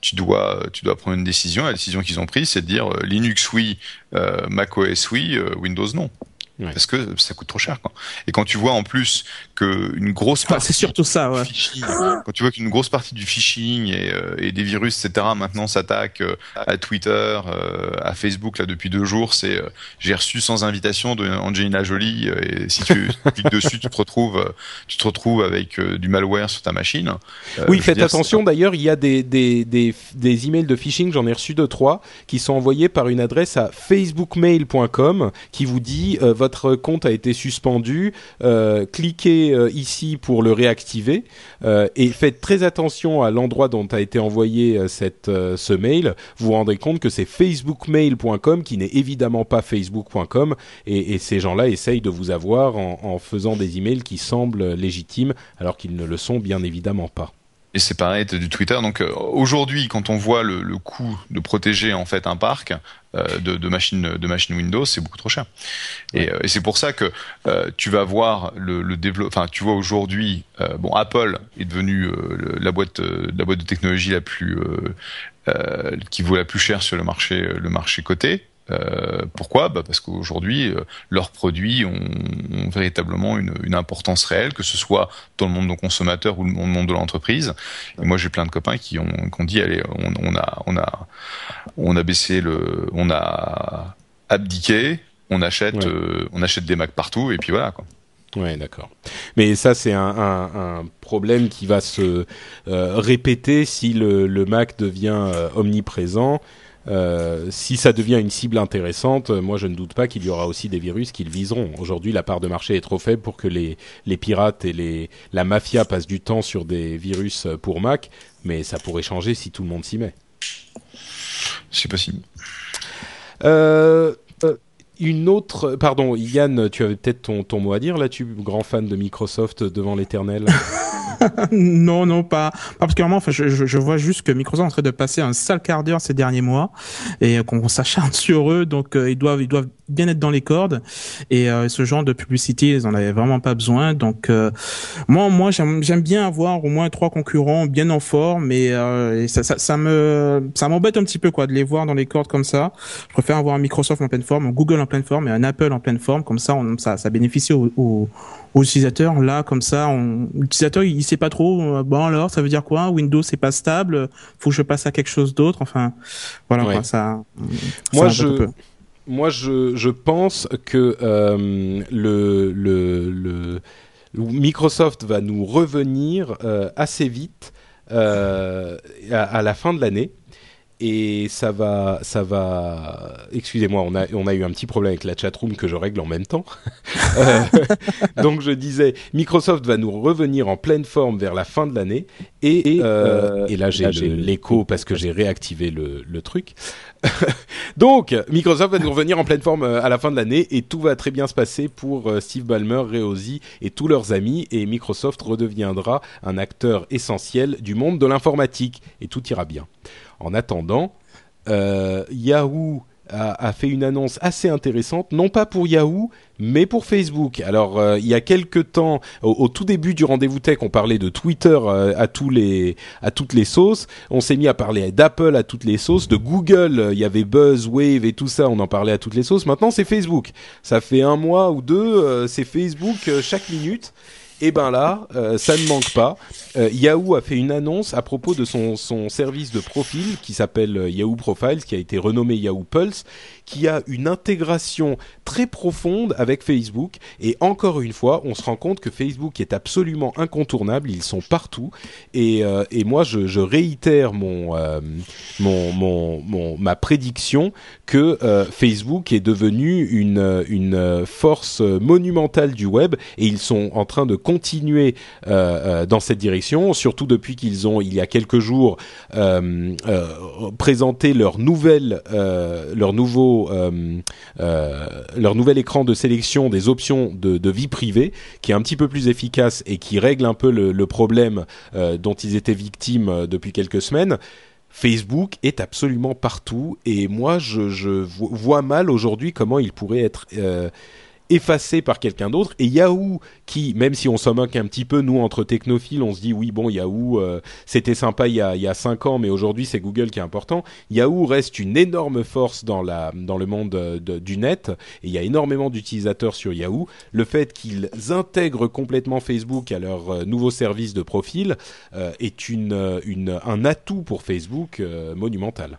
Tu dois, prendre une décision. La décision qu'ils ont prise, c'est de dire euh, Linux oui, euh, macOS oui, euh, Windows non. Ouais. Parce que ça coûte trop cher. Quoi. Et quand tu vois en plus que une grosse Ah, partie c'est surtout ça, ouais. du phishing, quand tu vois qu'une grosse partie du phishing et, euh, et des virus, etc. Maintenant s'attaque euh, à Twitter, euh, à Facebook là depuis deux jours. C'est j'ai reçu sans invitation de Angelina Jolie et si tu cliques dessus, tu te retrouves, tu te retrouves avec du malware sur ta machine. Oui, faites dire, attention. D'ailleurs, il y a des, des, des, des emails de phishing, j'en ai reçu deux, trois, qui sont envoyés par une adresse à facebookmail.com qui vous dit votre compte a été suspendu, euh, cliquez euh, ici pour le réactiver euh, et faites très attention à l'endroit dont a été envoyé cette, ce mail. Vous vous rendrez compte que c'est facebookmail.com qui n'est évidemment pas facebook.com et, et ces gens-là essayent de vous avoir en, en faisant des emails qui semblent légitimes alors qu'ils ne le sont bien évidemment pas. Et c'est pareil t'as du Twitter. Donc euh, aujourd'hui, quand on voit le, le coût de protéger en fait un parc euh, de, de machines de machines Windows, c'est beaucoup trop cher. Et, euh, et c'est pour ça que euh, tu vas voir le, le développement. Enfin, tu vois aujourd'hui, euh, bon, Apple est devenu euh, la boîte euh, la boîte de technologie la plus euh, euh, qui vaut la plus cher sur le marché le marché coté. Euh, pourquoi? Bah Parce qu'aujourd'hui, euh, leurs produits ont, ont véritablement une, une importance réelle, que ce soit dans le monde de consommateur ou le monde de l'entreprise. Et moi, j'ai plein de copains qui ont, qui ont dit, allez, on, on a, on a, on a baissé le, on a abdiqué, on achète, Ouais. euh, on achète des Mac partout, et puis voilà. Quoi. Ouais, d'accord. Mais ça, c'est un, un, un problème qui va se répéter si le, le Mac devient omniprésent. Euh, si ça devient une cible intéressante, euh, moi je ne doute pas qu'il y aura aussi des virus qui le viseront. Aujourd'hui, la part de marché est trop faible pour que les, les pirates et les, la mafia passent du temps sur des virus euh, pour Mac, mais ça pourrait changer si tout le monde s'y met. C'est possible. Euh, une autre, pardon, Yann, tu avais peut-être ton, ton mot à dire là-dessus, grand fan de Microsoft devant l'éternel? non, non, pas, pas particulièrement. Enfin, je, je, je vois juste que Microsoft est en train de passer un sale quart d'heure ces derniers mois et qu'on s'acharne sur eux. Donc, euh, ils doivent, ils doivent bien être dans les cordes. Et euh, ce genre de publicité, ils en avaient vraiment pas besoin. Donc, euh, moi, moi, j'aime, j'aime bien avoir au moins trois concurrents bien en forme. Et, euh, et ça, ça, ça me, ça m'embête un petit peu quoi de les voir dans les cordes comme ça. Je préfère avoir un Microsoft en pleine forme, un Google en pleine forme et un Apple en pleine forme. Comme ça, on, ça, ça bénéficie aux, aux, aux utilisateurs. Là, comme ça, on, l'utilisateur, il sait pas trop. euh, Bon alors, ça veut dire quoi? Windows, c'est pas stable. Faut que je passe à quelque chose d'autre? Enfin, voilà Ouais. quoi. Ça. Moi, ça m'embête je-. Moi, je, je pense que euh, le, le, le Microsoft va nous revenir euh, assez vite euh, à, à la fin de l'année. Et ça va, ça va. Excusez-moi, on a, on a eu un petit problème avec la chatroom que je règle en même temps. Euh, donc je disais, Microsoft va nous revenir en pleine forme vers la fin de l'année. Et, euh, et là j'ai l'écho parce que j'ai réactivé le, le truc. Donc, Microsoft va nous revenir en pleine forme euh, à la fin de l'année et tout va très bien se passer pour euh, Steve Ballmer, Ozzie et tous leurs amis et Microsoft redeviendra un acteur essentiel du monde de l'informatique et tout ira bien. En attendant, euh, Yahoo a, fait une annonce assez intéressante, non pas pour Yahoo, mais pour Facebook. Alors, euh, il y a quelques temps, au, tout début du rendez-vous tech, on parlait de Twitter euh, à tous les à toutes les sauces. On s'est mis à parler d'Apple à toutes les sauces, de Google. Il y avait Buzz, Wave et tout ça. On en parlait à toutes les sauces. Maintenant, c'est Facebook. Ça fait un mois ou deux, c'est Facebook chaque minute. Et ben là, euh, ça ne manque pas. Euh, Yahoo a fait une annonce à propos de son, son service de profil qui s'appelle euh, Yahoo Profiles, qui a été renommé Yahoo Pulse, qui a une intégration très profonde avec Facebook. Et encore une fois, on se rend compte que Facebook est absolument incontournable. Ils sont partout. Et, et moi, je, réitère mon, mon, mon, mon, ma prédiction que Facebook est devenu une, une force monumentale du web et ils sont en train de continuer euh, euh, dans cette direction, surtout depuis qu'ils ont, il y a quelques jours, euh, présenté leur nouvelle, leur nouveau, leur nouvel écran de sélection des options de, vie privée, qui est un petit peu plus efficace et qui règle un peu le, problème dont ils étaient victimes depuis quelques semaines. Facebook est absolument partout et moi je, vois mal aujourd'hui comment il pourrait être euh, effacé par quelqu'un d'autre. Et Yahoo, qui, même si on s'en moque un petit peu, nous, entre technophiles, on se dit, oui, bon, Yahoo, euh, c'était sympa il y, a, il y a cinq ans, mais aujourd'hui, c'est Google qui est important. Yahoo reste une énorme force dans, la, dans le monde euh, du net, et il y a énormément d'utilisateurs sur Yahoo. Le fait qu'ils intègrent complètement Facebook à leur euh, nouveau service de profil est une, une, un atout pour Facebook monumental.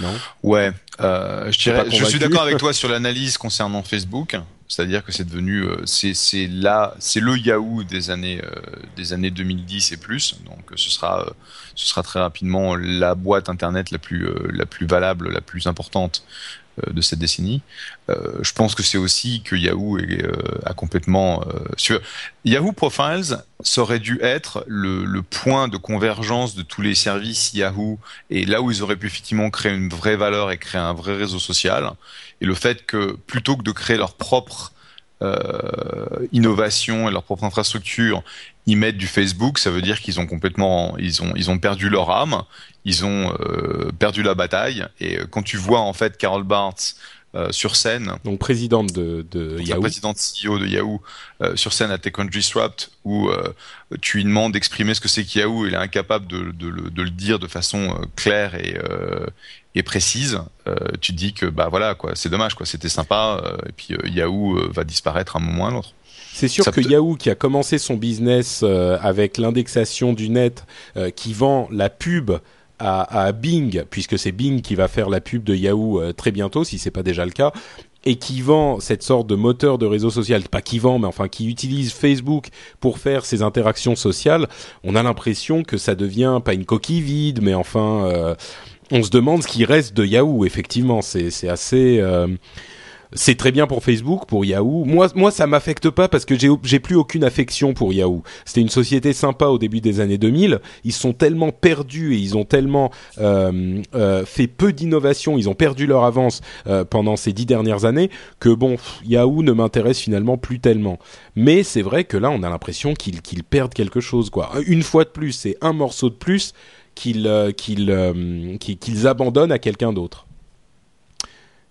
Non Ouais, euh, je dirais, je suis d'accord avec toi sur l'analyse concernant Facebook. C'est-à-dire que c'est devenu, euh, c'est là, c'est le Yahoo des années euh, des années 2010 et plus. Donc ce sera ce sera très rapidement la boîte internet la plus la plus valable, la plus importante euh, de cette décennie. Euh, je pense que c'est aussi que Yahoo est, euh, a complètement. Sur... Yahoo Profiles ça aurait dû être le, point de convergence de tous les services Yahoo et là où ils auraient pu effectivement créer une vraie valeur et créer un vrai réseau social. Et le fait que plutôt que de créer leur propre euh, innovation et leur propre infrastructure, ils mettent du Facebook, ça veut dire qu'ils ont complètement, ils ont, ils ont perdu leur âme, ils ont euh, perdu la bataille. Et euh, quand tu vois en fait Carol Bartz euh, sur scène. Donc présidente de, de Yahoo. Présidente CEO de Yahoo euh, sur scène à TechCrunch Disrupt où euh, tu lui demandes d'exprimer ce que c'est qu'Yahoo, il est incapable de, de, de, le dire de façon claire et, et précise. tu te dis que bah voilà quoi, c'est dommage quoi, c'était sympa et puis Yahoo va disparaître à un moment ou à un autre. C'est sûr que Yahoo, qui a commencé son business avec l'indexation du net, qui vend la pub à, Bing, puisque c'est Bing qui va faire la pub de Yahoo euh, très bientôt, si c'est pas déjà le cas, et qui vend cette sorte de moteur de réseau social, pas qui vend, mais enfin qui utilise Facebook pour faire ses interactions sociales, on a l'impression que ça devient pas une coquille vide, mais enfin, euh, on se demande ce qui reste de Yahoo. Effectivement, c'est assez. Euh, c'est très bien pour Facebook, pour Yahoo. Moi, moi, ça m'affecte pas parce que j'ai plus aucune affection pour Yahoo. C'était une société sympa au début des années 2000. Ils sont tellement perdus et ils ont tellement euh, euh, fait peu d'innovation. Ils ont perdu leur avance euh, pendant ces dix dernières années que bon, Yahoo ne m'intéresse finalement plus tellement. Mais c'est vrai que là, on a l'impression qu'ils qu'ils perdent quelque chose, quoi. Une fois de plus, c'est un morceau de plus qu'ils qu'ils qu'ils abandonnent à quelqu'un d'autre.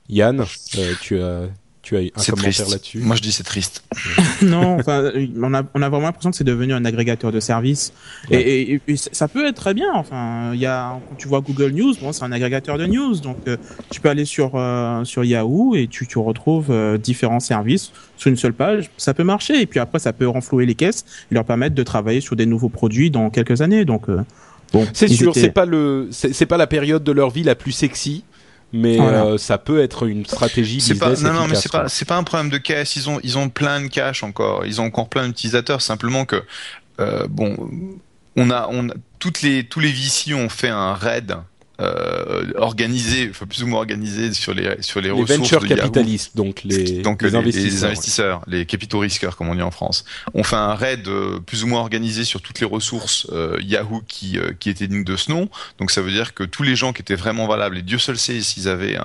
Yann, euh, tu as tu as un commentaire là-dessus Moi, je dis c'est triste. non, enfin, on a, on a vraiment l'impression que c'est devenu un agrégateur de services. Et, ça peut être très bien. Enfin, il y a, quand tu vois Google News, bon, c'est un agrégateur de news. Donc, euh, tu peux aller sur, euh, sur Yahoo et tu, tu retrouves différents services sur une seule page. Ça peut marcher. Et puis après, ça peut renflouer les caisses et leur permettre de travailler sur des nouveaux produits dans quelques années. Donc, bon. C'est sûr, c'est pas le, c'est pas la période de leur vie la plus sexy mais euh, ça peut être une stratégie business pas, non non mais c'est pas c'est pas un problème de caisse ils ont ils ont plein de cash encore. Ils ont encore plein d'utilisateurs. Simplement que euh, bon on a on a, toutes les tous les VC ont fait un raid euh, organisé, enfin plus ou moins organisé sur les sur les, les ressources venture capitalistes, donc les, donc les, investisseurs, les, investisseurs, les capitaux risqueurs comme on dit en France. On fait un raid euh, plus ou moins organisé sur toutes les ressources euh, Yahoo qui euh, qui étaient dignes de ce nom. Donc ça veut dire que tous les gens qui étaient vraiment valables, et Dieu seul sait s'ils avaient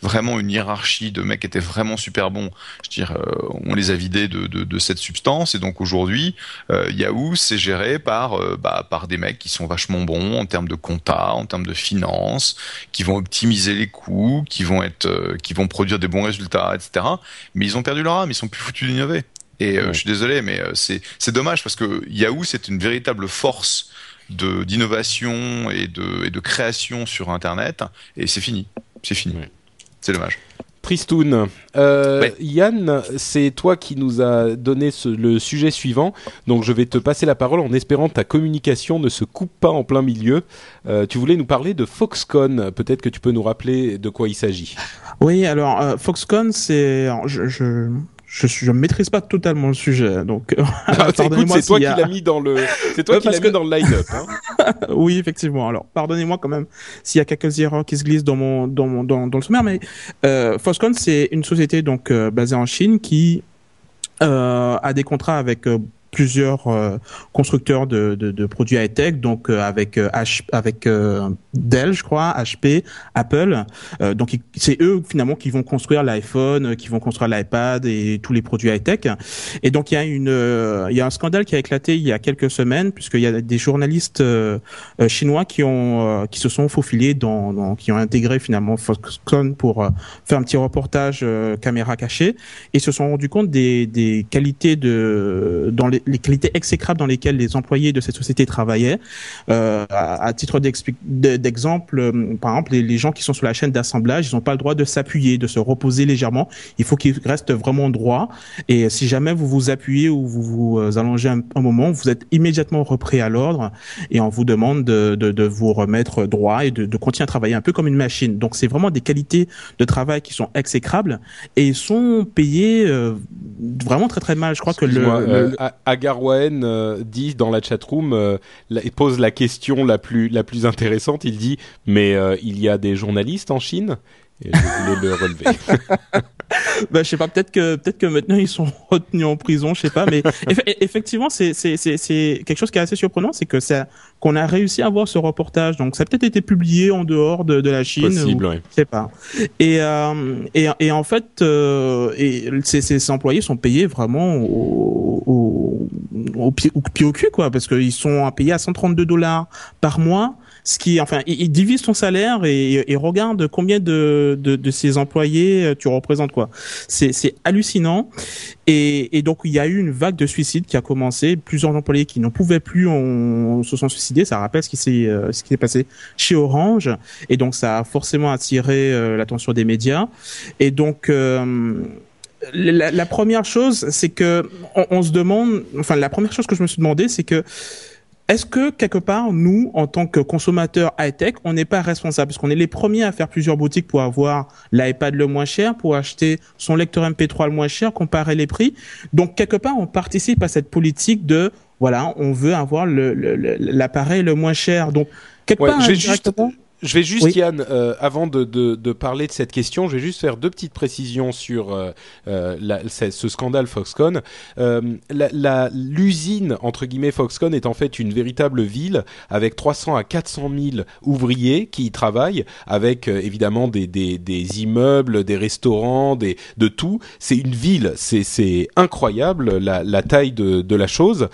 vraiment une hiérarchie de mecs qui étaient vraiment super bons. Je veux dire, on les a vidés de, de, de cette substance et donc aujourd'hui Yahoo c'est géré par bah, par des mecs qui sont vachement bons en termes de compta, en termes de finance qui vont optimiser les coûts, qui vont être, euh, qui vont produire des bons résultats, etc. Mais ils ont perdu leur âme, ils sont plus foutus d'innover. Et euh, je suis désolé, mais euh, c'est c'est dommage parce que Yahoo c'est une véritable force de d'innovation et de et de création sur Internet et c'est fini, c'est fini. C'est dommage. Tristoun. Euh, Yann, c'est toi qui nous a donné le sujet suivant, donc je vais te passer la parole en espérant que ta communication ne se coupe pas en plein milieu. Euh, tu voulais nous parler de Foxconn, peut-être que tu peux nous rappeler de quoi il s'agit. Oui, alors euh, Foxconn, c'est, je, je, je ne maîtrise pas totalement le sujet, donc euh, ah, pardonnez-moi. C'est toi qui l'as mis dans le, c'est toi qui l'as mis dans le line-up. Hein. oui, effectivement. Alors, pardonnez-moi quand même s'il y a quelques erreurs qui se glissent dans mon dans mon dans, dans le sommaire, mais euh, Foxconn c'est une société donc euh, basée en Chine qui euh, a des contrats avec euh, plusieurs euh, constructeurs de, de, de, produits high-tech, donc euh, avec H, avec Dell, je crois, HP, Apple. donc c'est eux finalement qui vont construire l'iPhone, qui vont construire l'iPad et tous les produits high-tech. Et donc il y a une il y a un scandale qui a éclaté il y a quelques semaines puisqu'il y a des journalistes chinois qui ont qui se sont faufilés dans, dans, qui ont intégré finalement Foxconn pour faire un petit reportage caméra cachée et se sont rendus compte des, des qualités de dans les les, qualités exécrables dans lesquelles les employés de cette société travaillaient. Euh, à, titre d'exemple, euh, par exemple, les, gens qui sont sur la chaîne d'assemblage, ils n'ont pas le droit de s'appuyer, de se reposer légèrement. Il faut qu'ils restent vraiment droits. Et si jamais vous vous appuyez ou vous vous euh, allongez un, moment, vous êtes immédiatement repris à l'ordre et on vous demande de, de, de, vous remettre droit et de, de continuer à travailler un peu comme une machine. Donc c'est vraiment des qualités de travail qui sont exécrables et ils sont payés euh, vraiment très très mal. Je crois que le, le, Agarwaen euh, dit dans la chatroom, euh, pose la question la plus, la plus intéressante. Il dit Mais euh, il y a des journalistes en Chine? Et je voulais le relever. bah, je sais pas, peut-être que peut-être que maintenant ils sont retenus en prison, je sais pas, mais effectivement c'est c'est c'est c'est quelque chose qui est assez surprenant, c'est que ça qu'on a réussi à voir ce reportage, donc ça a peut-être été publié en dehors de, de la Chine, Possible, ou, je sais pas. Et euh, et et en fait, euh, et ces, ces employés sont payés vraiment au au, au, pied, au pied au cul quoi, parce qu'ils sont payés à 132 dollars par mois ce qui, enfin, il, divise ton salaire et, et, regarde combien de, de, de ses employés euh, tu représentes quoi. C'est, c'est hallucinant. Et, et, donc il y a eu une vague de suicides qui a commencé. Plusieurs employés qui n'en pouvaient plus on, se sont suicidés. Ça rappelle ce qui s'est euh, ce qui s'est passé chez Orange. Et donc ça a forcément attiré euh, l'attention des médias. Et donc la, la, première chose, c'est que on, on, se demande, enfin la première chose que je me suis demandé, c'est que est-ce que quelque part, nous, en tant que consommateurs high-tech, on n'est pas responsable Parce qu'on est les premiers à faire plusieurs boutiques pour avoir l'iPad le moins cher, pour acheter son lecteur MP3 le moins cher, comparer les prix. Donc, quelque part, on participe à cette politique de, voilà, on veut avoir l'appareil le, le, moins cher. Donc, quelque part, je vais juste, Yann, euh, avant de, de, de, parler de cette question, je vais juste faire deux petites précisions sur euh, euh la, ce scandale Foxconn. Euh, l'usine, entre guillemets, Foxconn est en fait une véritable ville avec 300 à 400 000 ouvriers qui y travaillent, avec euh, évidemment des, des, des, immeubles, des restaurants, des, de tout. C'est une ville, c'est incroyable la, la taille de, de la chose.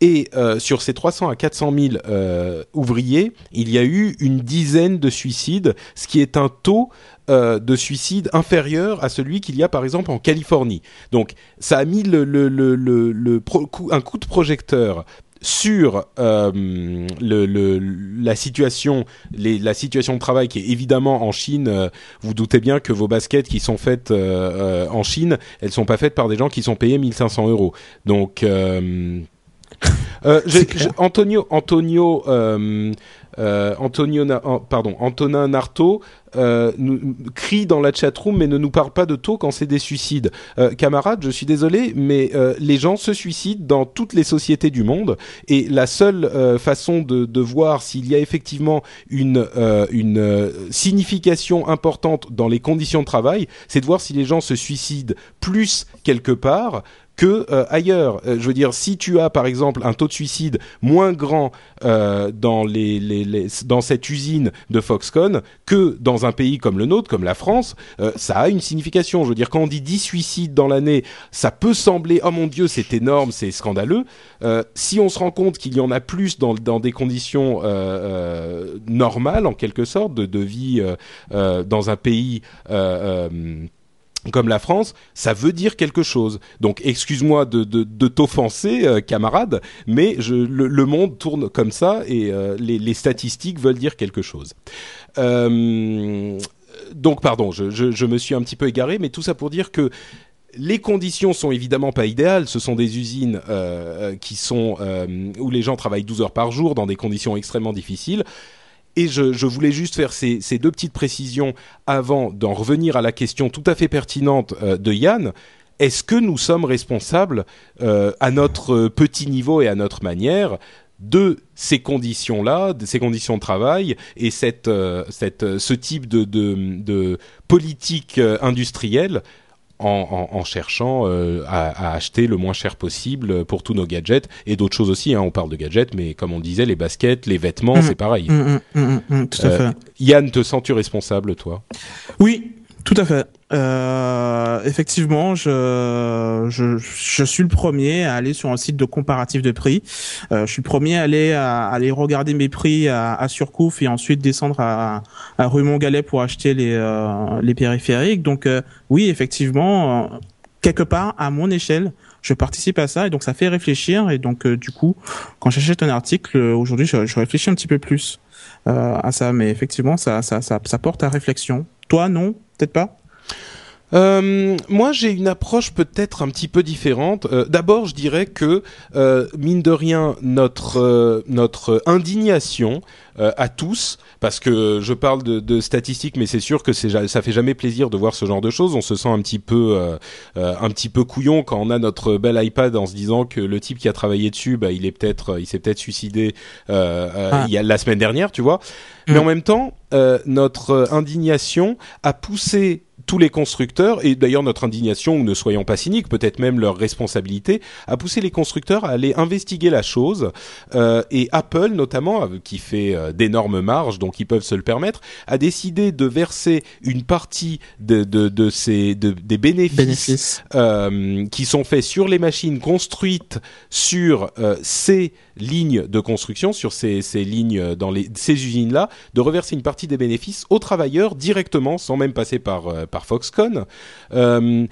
Et euh, sur ces 300 à 400 000 euh, ouvriers, il y a eu une dizaine de suicides, ce qui est un taux euh, de suicide inférieur à celui qu'il y a par exemple en Californie. Donc ça a mis un coup de projecteur sur la situation, la situation de travail qui est évidemment en Chine. Vous doutez bien que vos baskets qui sont faites en Chine, elles sont pas faites par des gens qui sont payés 1500 euros. Donc euh, Antonio, Antonio, euh, euh, Antonio, pardon, Antonin Narto nous, crie dans la chatroom, mais ne nous parle pas de taux quand c'est des suicides. Camarades, je suis désolé, mais les gens se suicident dans toutes les sociétés du monde, et la seule façon de, de voir s'il y a effectivement une, une signification importante dans les conditions de travail, c'est de voir si les gens se suicident plus quelque part que euh, ailleurs. Euh, je veux dire, si tu as par exemple un taux de suicide moins grand euh, dans, les, les, les, dans cette usine de Foxconn que dans un pays comme le nôtre, comme la France, euh, ça a une signification. Je veux dire, quand on dit 10 suicides dans l'année, ça peut sembler, oh mon Dieu, c'est énorme, c'est scandaleux. si on se rend compte qu'il y en a plus dans, dans des conditions normales, en quelque sorte, de, de vie dans un pays comme la France, ça veut dire quelque chose. Donc, excuse-moi de, t'offenser, euh, camarade, mais le, monde tourne comme ça et euh, les, statistiques veulent dire quelque chose. Euh, donc pardon, je, je, me suis un petit peu égaré, mais tout ça pour dire que les conditions sont évidemment pas idéales. Ce sont des usines qui sont où les gens travaillent 12 heures par jour dans des conditions extrêmement difficiles. Et je, voulais juste faire ces, deux petites précisions avant d'en revenir à la question tout à fait pertinente euh, de Yann. Est-ce que nous sommes responsables euh, à notre petit niveau et à notre manière de ces conditions-là, de ces conditions de travail et euh, ce type de politique industrielle en, en, en cherchant euh, à, à, acheter le moins cher possible pour tous nos gadgets et d'autres choses aussi. Hein, on parle de gadgets, mais comme on disait, les baskets, les vêtements, mmh, c'est pareil. Mmh, mmh, tout à euh, fait. Yann, te sens-tu responsable, toi? Oui, tout à fait. Euh, effectivement, je, je, suis le premier à aller sur un site de comparatif de prix. Euh, je suis le premier à aller, à, aller regarder mes prix à, à Surcouf et ensuite descendre à, à rue Montgalet pour acheter les, euh, les périphériques. Donc oui, effectivement, quelque part, à mon échelle, je participe à ça et donc ça fait réfléchir. Et donc du coup, quand j'achète un article, aujourd'hui, je, je, réfléchis un petit peu plus à ça. Mais effectivement, ça, ça, ça, ça porte à réflexion. Toi, non Peut-être pas? Euh, moi, j'ai une approche peut-être un petit peu différente. Euh, D'abord, je dirais que euh, mine de rien, notre euh, notre indignation euh, à tous, parce que je parle de, de statistiques, mais c'est sûr que ça fait jamais plaisir de voir ce genre de choses. On se sent un petit peu un petit peu couillon quand on a notre bel iPad en se disant que le type qui a travaillé dessus, bah, il est peut-être il s'est peut-être suicidé ah. il y a la semaine dernière, tu vois. Mm. Mais en même temps, notre indignation a poussé tous les constructeurs, et d'ailleurs notre indignation, ou ne soyons pas cyniques, peut-être même leur responsabilité, a poussé les constructeurs à aller investiguer la chose, euh, et Apple notamment, euh, qui fait euh, d'énormes marges, donc ils peuvent se le permettre, a décidé de verser une partie de, de, de ces, de, des bénéfices, bénéfices. Euh, qui sont faits sur les machines construites sur euh, ces lignes de construction, sur ces, ces lignes dans les, ces usines-là, de reverser une partie des bénéfices aux travailleurs directement, sans même passer par, euh, par Foxconn. Euh,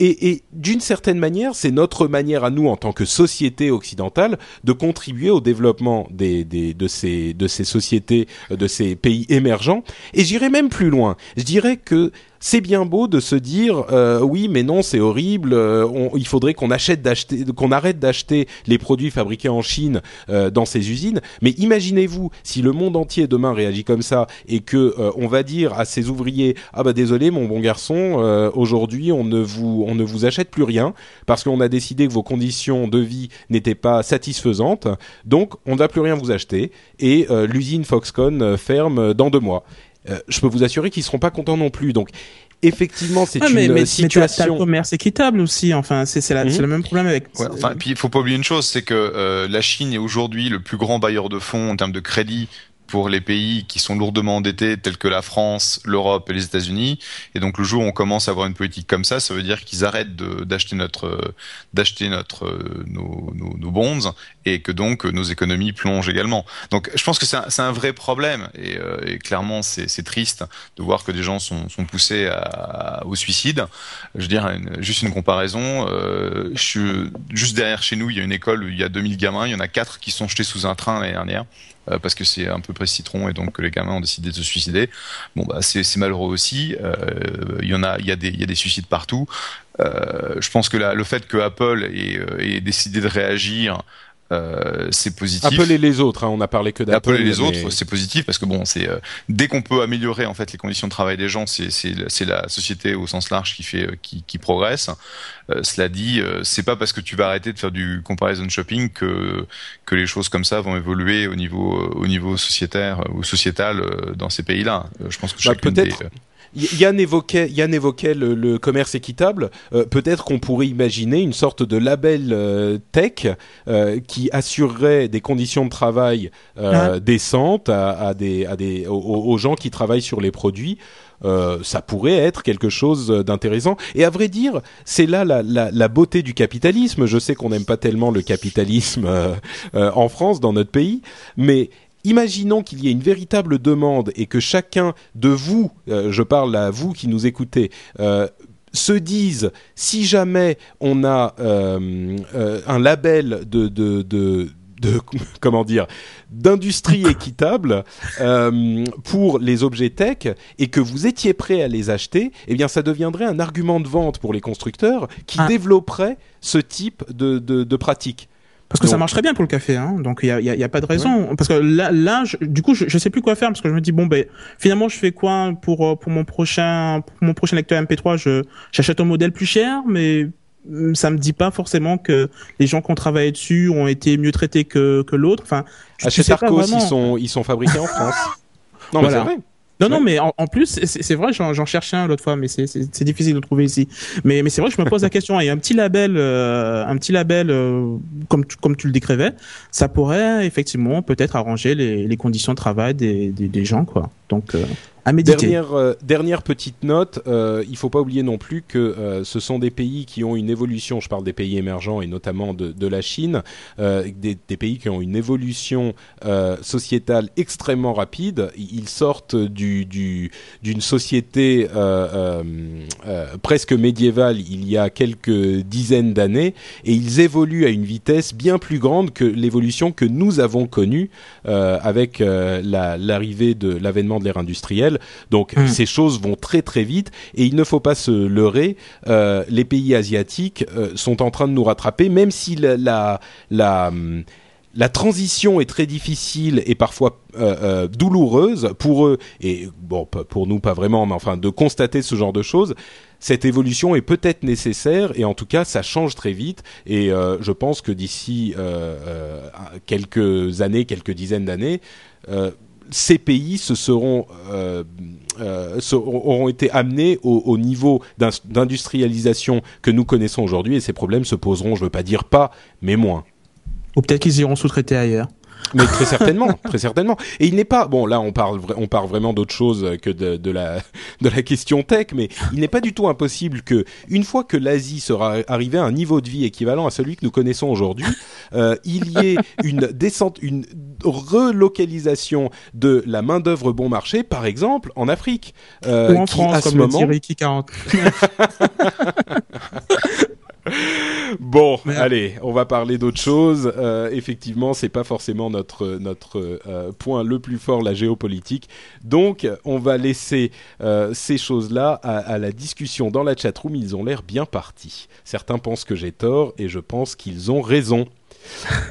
et, et d'une certaine manière, c'est notre manière à nous, en tant que société occidentale, de contribuer au développement des, des, de, ces, de ces sociétés, de ces pays émergents. Et j'irai même plus loin. Je dirais que c'est bien beau de se dire euh, oui mais non c'est horrible euh, il faudrait qu'on achète d'acheter qu'on arrête d'acheter les produits fabriqués en Chine euh, dans ces usines. Mais imaginez-vous si le monde entier demain réagit comme ça et que on va dire à ces ouvriers ah bah désolé mon bon garçon aujourd'hui on ne vous on ne vous achète plus rien parce qu'on a décidé que vos conditions de vie n'étaient pas satisfaisantes. Donc on ne va plus rien vous acheter et l'usine Foxconn ferme dans deux mois euh, je peux vous assurer qu'ils seront pas contents non plus. Donc effectivement, c'est ouais, une mais, mais, situation. Mais le commerce équitable aussi. Enfin, c'est c'est le même problème avec. Ouais, enfin, puis il faut pas oublier une chose, c'est que euh, la Chine est aujourd'hui le plus grand bailleur de fonds en termes de crédit pour les pays qui sont lourdement endettés tels que la France, l'Europe et les États-Unis. Et donc le jour où on commence à avoir une politique comme ça, ça veut dire qu'ils arrêtent d'acheter notre d'acheter notre nos, nos, nos, bonds et que donc nos économies plongent également. Donc je pense que c'est un, vrai problème et, euh, clairement c'est triste de voir que des gens sont, poussés au suicide. Je veux dire juste une comparaison. Euh, juste derrière chez nous, il y a une école où il y a 2000 gamins, il y en a quatre qui sont jetés sous un train l'année dernière euh, parce que c'est un peu près citron et donc que les gamins ont décidé de se suicider. Bon bah c'est malheureux aussi. Euh, il y en a, il y des, y a des suicides partout. Euh, je pense que le fait que Apple ait décidé de réagir euh, c'est positif. Apple et les autres, hein, on a parlé que d'Apple. Apple et les mais... autres, c'est positif parce que bon, c'est euh, dès qu'on peut améliorer en fait les conditions de travail des gens, c'est c'est la société au sens large qui fait qui, qui progresse. Euh, cela dit, c'est pas parce que tu vas arrêter de faire du comparison shopping que que les choses comme ça vont évoluer au niveau au niveau sociétaire ou sociétal dans ces pays-là. Je pense que bah, peut-être. Des, Yann évoquait, Yann évoquait le, le commerce équitable. Euh, Peut-être qu'on pourrait imaginer une sorte de label euh, tech euh, qui assurerait des conditions de travail ah. décentes à, à, des, à des, aux, aux, gens qui travaillent sur les produits. ça pourrait être quelque chose d'intéressant. Et à vrai dire, c'est là la, la, la, beauté du capitalisme. Je sais qu'on n'aime pas tellement le capitalisme en France, dans notre pays, mais imaginons qu'il y ait une véritable demande et que chacun de vous, euh, je parle à vous qui nous écoutez, euh, se disent si jamais on a euh, un label de, de, de de comment dire d'industrie équitable euh, pour les objets tech et que vous étiez prêt à les acheter, eh bien ça deviendrait un argument de vente pour les constructeurs qui Ah. développeraient ce type de, de, de pratique. Parce que ça Donc- marcherait bien pour le café, hein. donc il y a, y a- y a pas de raison. Parce que là, là je- du coup, je, je sais plus quoi faire parce que je me dis bon ben finalement je fais quoi pour euh, pour mon prochain pour mon prochain lecteur MP3 Je j'achète un modèle plus cher, mais hum, ça me dit pas forcément que les gens qui ont travaillé dessus ont été mieux traités que que l'autre. Enfin, tu- tu Chez sais pas Arcos, vraiment. ils sont ils sont fabriqués en France. Non mais c'est vrai. Non, non, mais en, en plus, c'est vrai, j'en cherchais un l'autre fois, mais c'est- difficile de le trouver ici. Mais, mais c'est vrai je me pose la question. Il y a un petit label, euh, un petit label, euh, comme tu, comme tu le décrivais, ça pourrait effectivement peut-être arranger les, les conditions de travail des, des, des gens, quoi. Donc, euh, euh, dernière petite note, euh, il faut pas oublier non plus que euh, ce sont des pays qui ont une évolution, je parle des pays émergents et notamment de, la Chine, des, pays qui ont une évolution sociétale extrêmement rapide. Ils sortent du, du, d'une société presque médiévale il y a quelques dizaines d'années et ils évoluent à une vitesse bien plus grande que l'évolution que nous avons connue avec la- l'arrivée de l'avènement de l'ère industrielle. Donc Mm. ces choses vont très très vite et il ne faut pas se leurrer. euh, les pays asiatiques euh, sont en train de nous rattraper, même si la la, la hum, la transition est très difficile et parfois euh, euh, douloureuse pour eux et bon pour nous pas vraiment mais enfin de constater ce genre de choses cette évolution est peut-être nécessaire et en tout cas ça change très vite et euh, je pense que d'ici quelques années quelques dizaines d'années ces pays se seront euh, euh, auront été amenés au, au niveau d'in- d'industrialisation que nous connaissons aujourd'hui et ces problèmes se poseront je veux pas dire pas mais moins Ou peut-être qu'ils iront sous-traiter ailleurs. Mais très certainement, très certainement. Et il n'est pas bon. Là, on parle, on parle vraiment d'autre chose que de, de la de la question tech, mais il n'est pas du tout impossible que une fois que l'Asie sera arrivée à un niveau de vie équivalent à celui que nous connaissons aujourd'hui, euh, il y ait une descente, une relocalisation de la main d'œuvre bon marché, par exemple en Afrique, euh, Ou en qui, France, à ce comme le moment, Ricky 40. Bon, Merde. allez, on va parler d'autre chose. Euh, effectivement, c'est pas forcément notre notre euh, point le plus fort, la géopolitique. Donc, on va laisser euh, ces choses-là à, à la discussion dans la chatroom. Ils ont l'air bien partis. Certains pensent que j'ai tort et je pense qu'ils ont raison.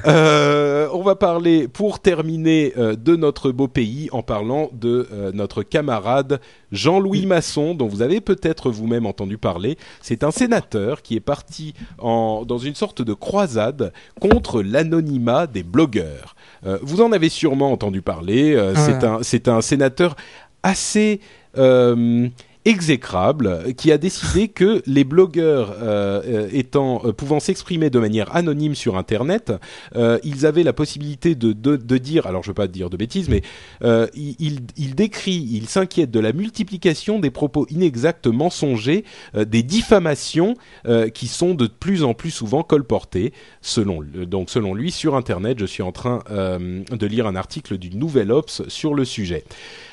Euh, on va parler, pour terminer, euh, de notre beau pays en parlant de euh, notre camarade Jean-Louis Masson, dont vous avez peut-être vous-même entendu parler. C'est un sénateur qui est parti en, dans une sorte de croisade contre l'anonymat des blogueurs. Vous en avez sûrement entendu parler. Ouais. C'est un, sénateur assez exécrable qui a décidé que les blogueurs euh, euh, étant euh, pouvant s'exprimer de manière anonyme sur internet euh, ils avaient la possibilité de, de, dire alors je veux pas dire de bêtises mais il, il, il décrit il s'inquiète de la multiplication des propos inexacts mensongers des diffamations qui sont de plus en plus souvent colportées selon donc selon lui sur internet. Je suis en train de lire un article du Nouvel Ops sur le sujet.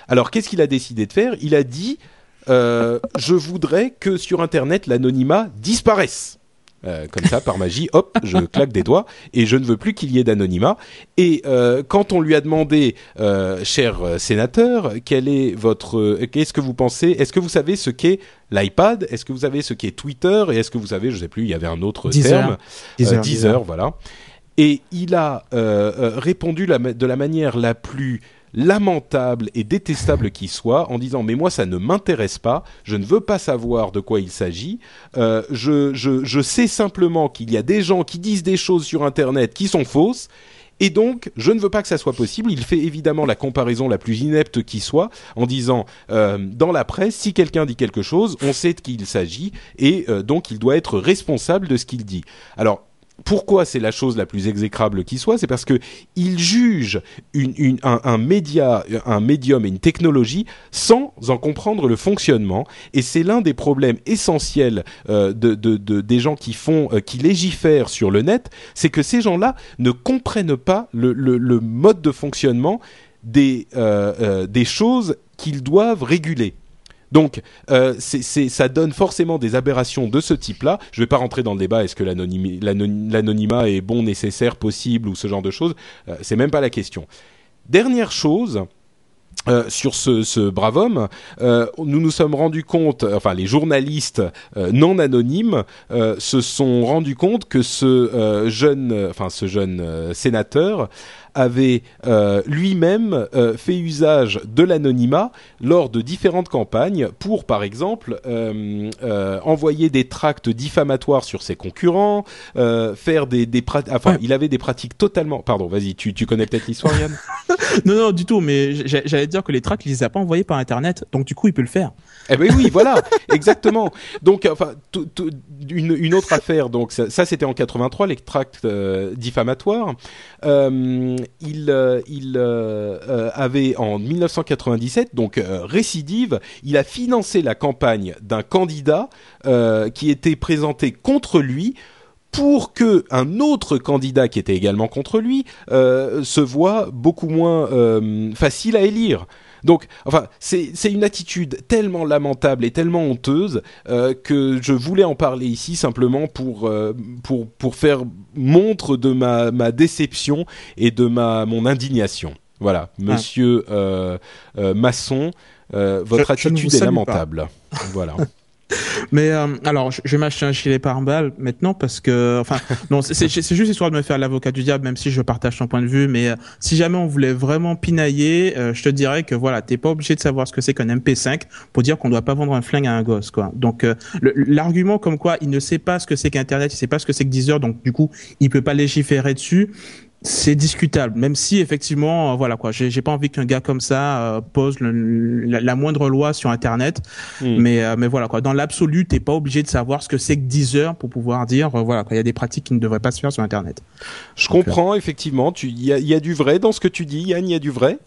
Alors qu'est-ce qu'il a décidé de faire? Il a dit euh, je voudrais que sur Internet l'anonymat disparaisse. Euh, comme ça, par magie, hop, je claque des doigts et je ne veux plus qu'il y ait d'anonymat. Et euh, quand on lui a demandé, euh, cher sénateur, quel est votre, qu'est-ce que vous pensez? Est-ce que vous savez ce qu'est l'iPad? Est-ce que vous savez ce qu'est Twitter? Et est-ce que vous savez, je sais plus, il y avait un autre Deezer. terme, Deezer, Deezer, voilà. Et il a répondu la de la manière la plus lamentable et détestable qui soit en disant mais moi ça ne m'intéresse pas, je ne veux pas savoir de quoi il s'agit, Euh, je, je, je sais simplement qu'il y a des gens qui disent des choses sur Internet qui sont fausses et donc, je ne veux pas que ça soit possible. Il fait évidemment la comparaison la plus inepte qui soit, en disant euh, dans la presse, si quelqu'un dit quelque chose, on sait de qui il s'agit, et euh, donc il doit être responsable de ce qu'il dit. Alors, pourquoi c'est la chose la plus exécrable qui soit C'est parce que il juge une, une- un, média, un médium et une technologie sans en comprendre le fonctionnement. Et c'est l'un des problèmes essentiels euh, de, de- de- des gens qui font, euh, qui légifèrent sur le net, c'est que ces gens-là ne comprennent pas le, mode de fonctionnement euh, des choses qu'ils doivent réguler. Donc, euh, ça donne forcément des aberrations de ce type-là. Je vais pas rentrer dans le débat est-ce que l'anonymat est bon, nécessaire, possible ou ce genre de choses. Euh, c'est même pas la question. Dernière chose. Euh, sur ce, brave homme, euh, nous nous sommes rendus compte, enfin les journalistes non anonymes se sont rendus compte que ce jeune, enfin ce jeune sénateur avait euh, lui-même euh, fait usage de l'anonymat lors de différentes campagnes pour, par exemple, euh, euh envoyer des tracts diffamatoires sur ses concurrents, euh, faire des, des enfin, ouais. il avait des pratiques totalement. Pardon, vas-y, tu, tu connais peut-être l'histoire, Yann? Non, non, du tout. Mais j'allais dire que les tracts, il les a pas envoyés par Internet, donc du coup, il peut le faire. Eh ben oui, voilà, exactement. Donc, enfin, une, une, autre affaire. Donc, ça, ça c'était en 83, les tracts euh, diffamatoires. Euh, il, euh, il euh, avait en 1997, donc récidive, il a financé la campagne d'un candidat qui était présenté contre lui pour que un autre candidat qui était également contre lui euh, se voit beaucoup moins euh, facile à élire. Donc, enfin, c'est une attitude tellement lamentable et tellement honteuse euh, que je voulais en parler ici simplement pour pour pour faire montre de ma ma déception et de ma mon indignation. Voilà, ah. Monsieur ah. Masson, votre je, attitude je est lamentable. voilà. Mais euh, alors, je, vais m'acheter un gilet pare-balles maintenant parce que, enfin, non, c'est juste histoire de me faire l'avocat du diable, même si je partage ton point de vue. Mais euh, si jamais on voulait vraiment pinailler, euh, je te dirais que voilà, t'es pas obligé de savoir ce que c'est qu'un MP5 pour dire qu'on doit pas vendre un flingue à un gosse, quoi. Donc, euh, l'argument comme quoi il ne sait pas ce que c'est qu'Internet, il sait pas ce que c'est que Deezer, donc du coup, il peut pas légiférer dessus c'est discutable, même si effectivement, euh, voilà quoi, j'ai pas envie qu'un gars comme ça euh, pose le, la, la, moindre loi sur Internet, mm. mais euh, mais voilà quoi, dans l'absolu, t'es pas obligé de savoir ce que c'est que Deezer pour pouvoir dire euh, voilà quoi, il y a des pratiques qui ne devraient pas se faire sur Internet. Je Donc, comprends effectivement, tu il y a, y a, du vrai dans ce que tu dis, Yann, il y a du vrai,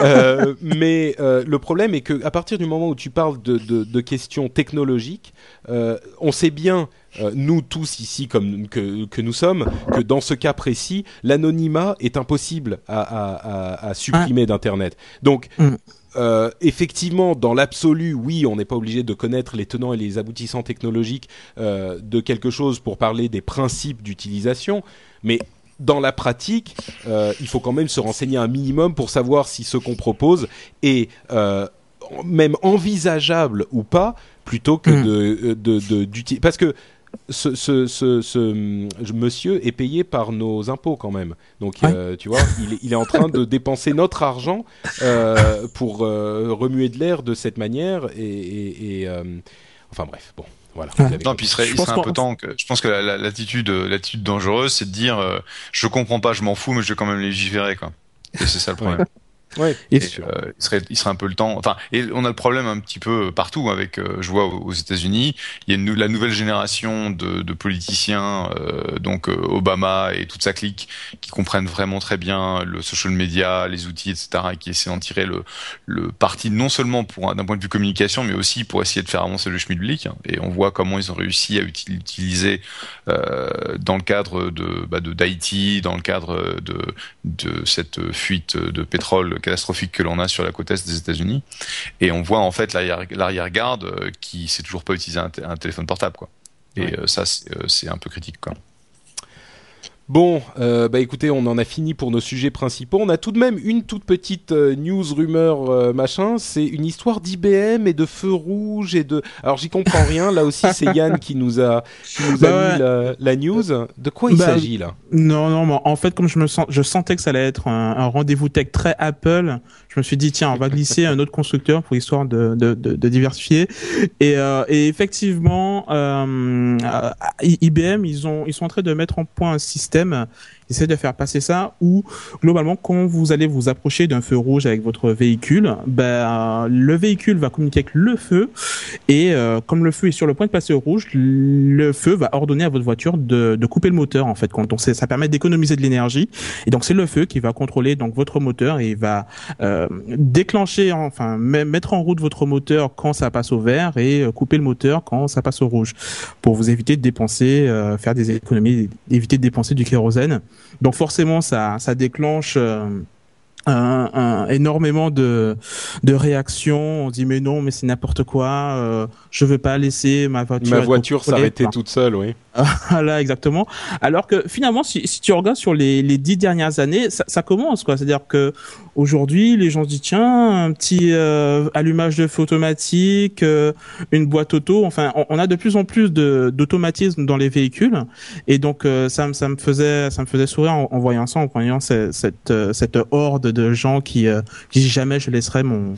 mais le problème est que à partir du moment où tu parles de, de, de questions technologiques, on sait bien euh, nous tous ici comme que, que, nous sommes, que dans ce cas précis, l'anonymat est impossible à, à, à supprimer ah. d'Internet. Donc, mm. Euh, effectivement, dans l'absolu, oui, on n'est pas obligé de connaître les tenants et les aboutissants technologiques euh, de quelque chose pour parler des principes d'utilisation, mais dans la pratique, euh, il faut quand même se renseigner un minimum pour savoir si ce qu'on propose est même envisageable ou pas, plutôt que mm. de, de, de, de parce que ce, ce, ce, ce, monsieur est payé par nos impôts quand même. Donc, ouais. euh, tu vois, il est, il est, en train de dépenser notre argent euh, pour euh, remuer de l'air de cette manière. Et, et, et euh, enfin bref, bon. Voilà, non, puis il serait, il serait un peu temps que je pense que l'attitude, l'attitude dangereuse, c'est de dire, euh, je comprends pas, je m'en fous, mais je vais quand même légiférer, quoi. Et c'est ça le problème. Ouais, et, euh, il serait, il serait un peu le temps. Enfin, et on a le problème un petit peu partout avec. Euh, je vois aux États-Unis, il y a une, la nouvelle génération de, de politiciens, euh, donc euh, Obama et toute sa clique, qui comprennent vraiment très bien le social media, les outils, etc., et qui essaient d'en tirer le, le parti non seulement pour d'un point de vue communication, mais aussi pour essayer de faire avancer le schmilblick. Et on voit comment ils ont réussi à utiliser euh, dans le cadre de bah, d'Haïti, dans le cadre de de cette fuite de pétrole catastrophique que l'on a sur la côte est des États-Unis. Et on voit en fait l'arrière-garde euh, qui sait toujours pas utiliser un, un téléphone portable, quoi. Et ouais. euh, ça, c'est euh, un peu critique, quoi. Bon, euh, bah écoutez, on en a fini pour nos sujets principaux. On a tout de même une toute petite euh, news, rumeur, euh, machin. C'est une histoire d'IBM et de feu rouge et de. Alors j'y comprends rien. Là aussi, c'est Yann qui nous a, qui nous bah a ouais. mis la, la, news. De quoi il bah, s'agit là? Non, non. En fait, comme je me sens, je sentais que ça allait être un, un rendez-vous tech très Apple je me suis dit tiens on va glisser un autre constructeur pour histoire de, de, de, de diversifier et, et effectivement IBM ils ont ils sont en train de mettre en point un système système essayer de faire passer ça où globalement quand vous allez vous approcher d'un feu rouge avec votre véhicule, ben le véhicule va communiquer avec le feu et euh, comme le feu est sur le point de passer au rouge, le feu va ordonner à votre voiture de, de couper le moteur en fait. Donc ça permet d'économiser de l'énergie et donc c'est le feu qui va contrôler donc votre moteur et va euh, déclencher enfin mettre en route votre moteur quand ça passe au vert et euh, couper le moteur quand ça passe au rouge pour vous éviter de dépenser euh, faire des économies éviter de dépenser du kérosène donc forcément, ça, ça déclenche. Euh, un, un, énormément de, de réactions. On dit mais non, mais c'est n'importe quoi. Euh, je veux pas laisser ma voiture. Ma voiture s'arrêter toute seule, oui. voilà, exactement. Alors que finalement, si, si tu regardes sur les, les dix dernières années, ça, ça commence quoi. C'est-à-dire que aujourd'hui, les gens se disent tiens, un petit euh, allumage de feu automatique, euh, une boîte auto. Enfin, on, a de plus en plus d'automatisme dans les véhicules, et donc euh, ça, ça me faisait ça me faisait sourire en, voyant ça, en voyant cette cette, cette horde de gens qui qui jamais je laisserai mon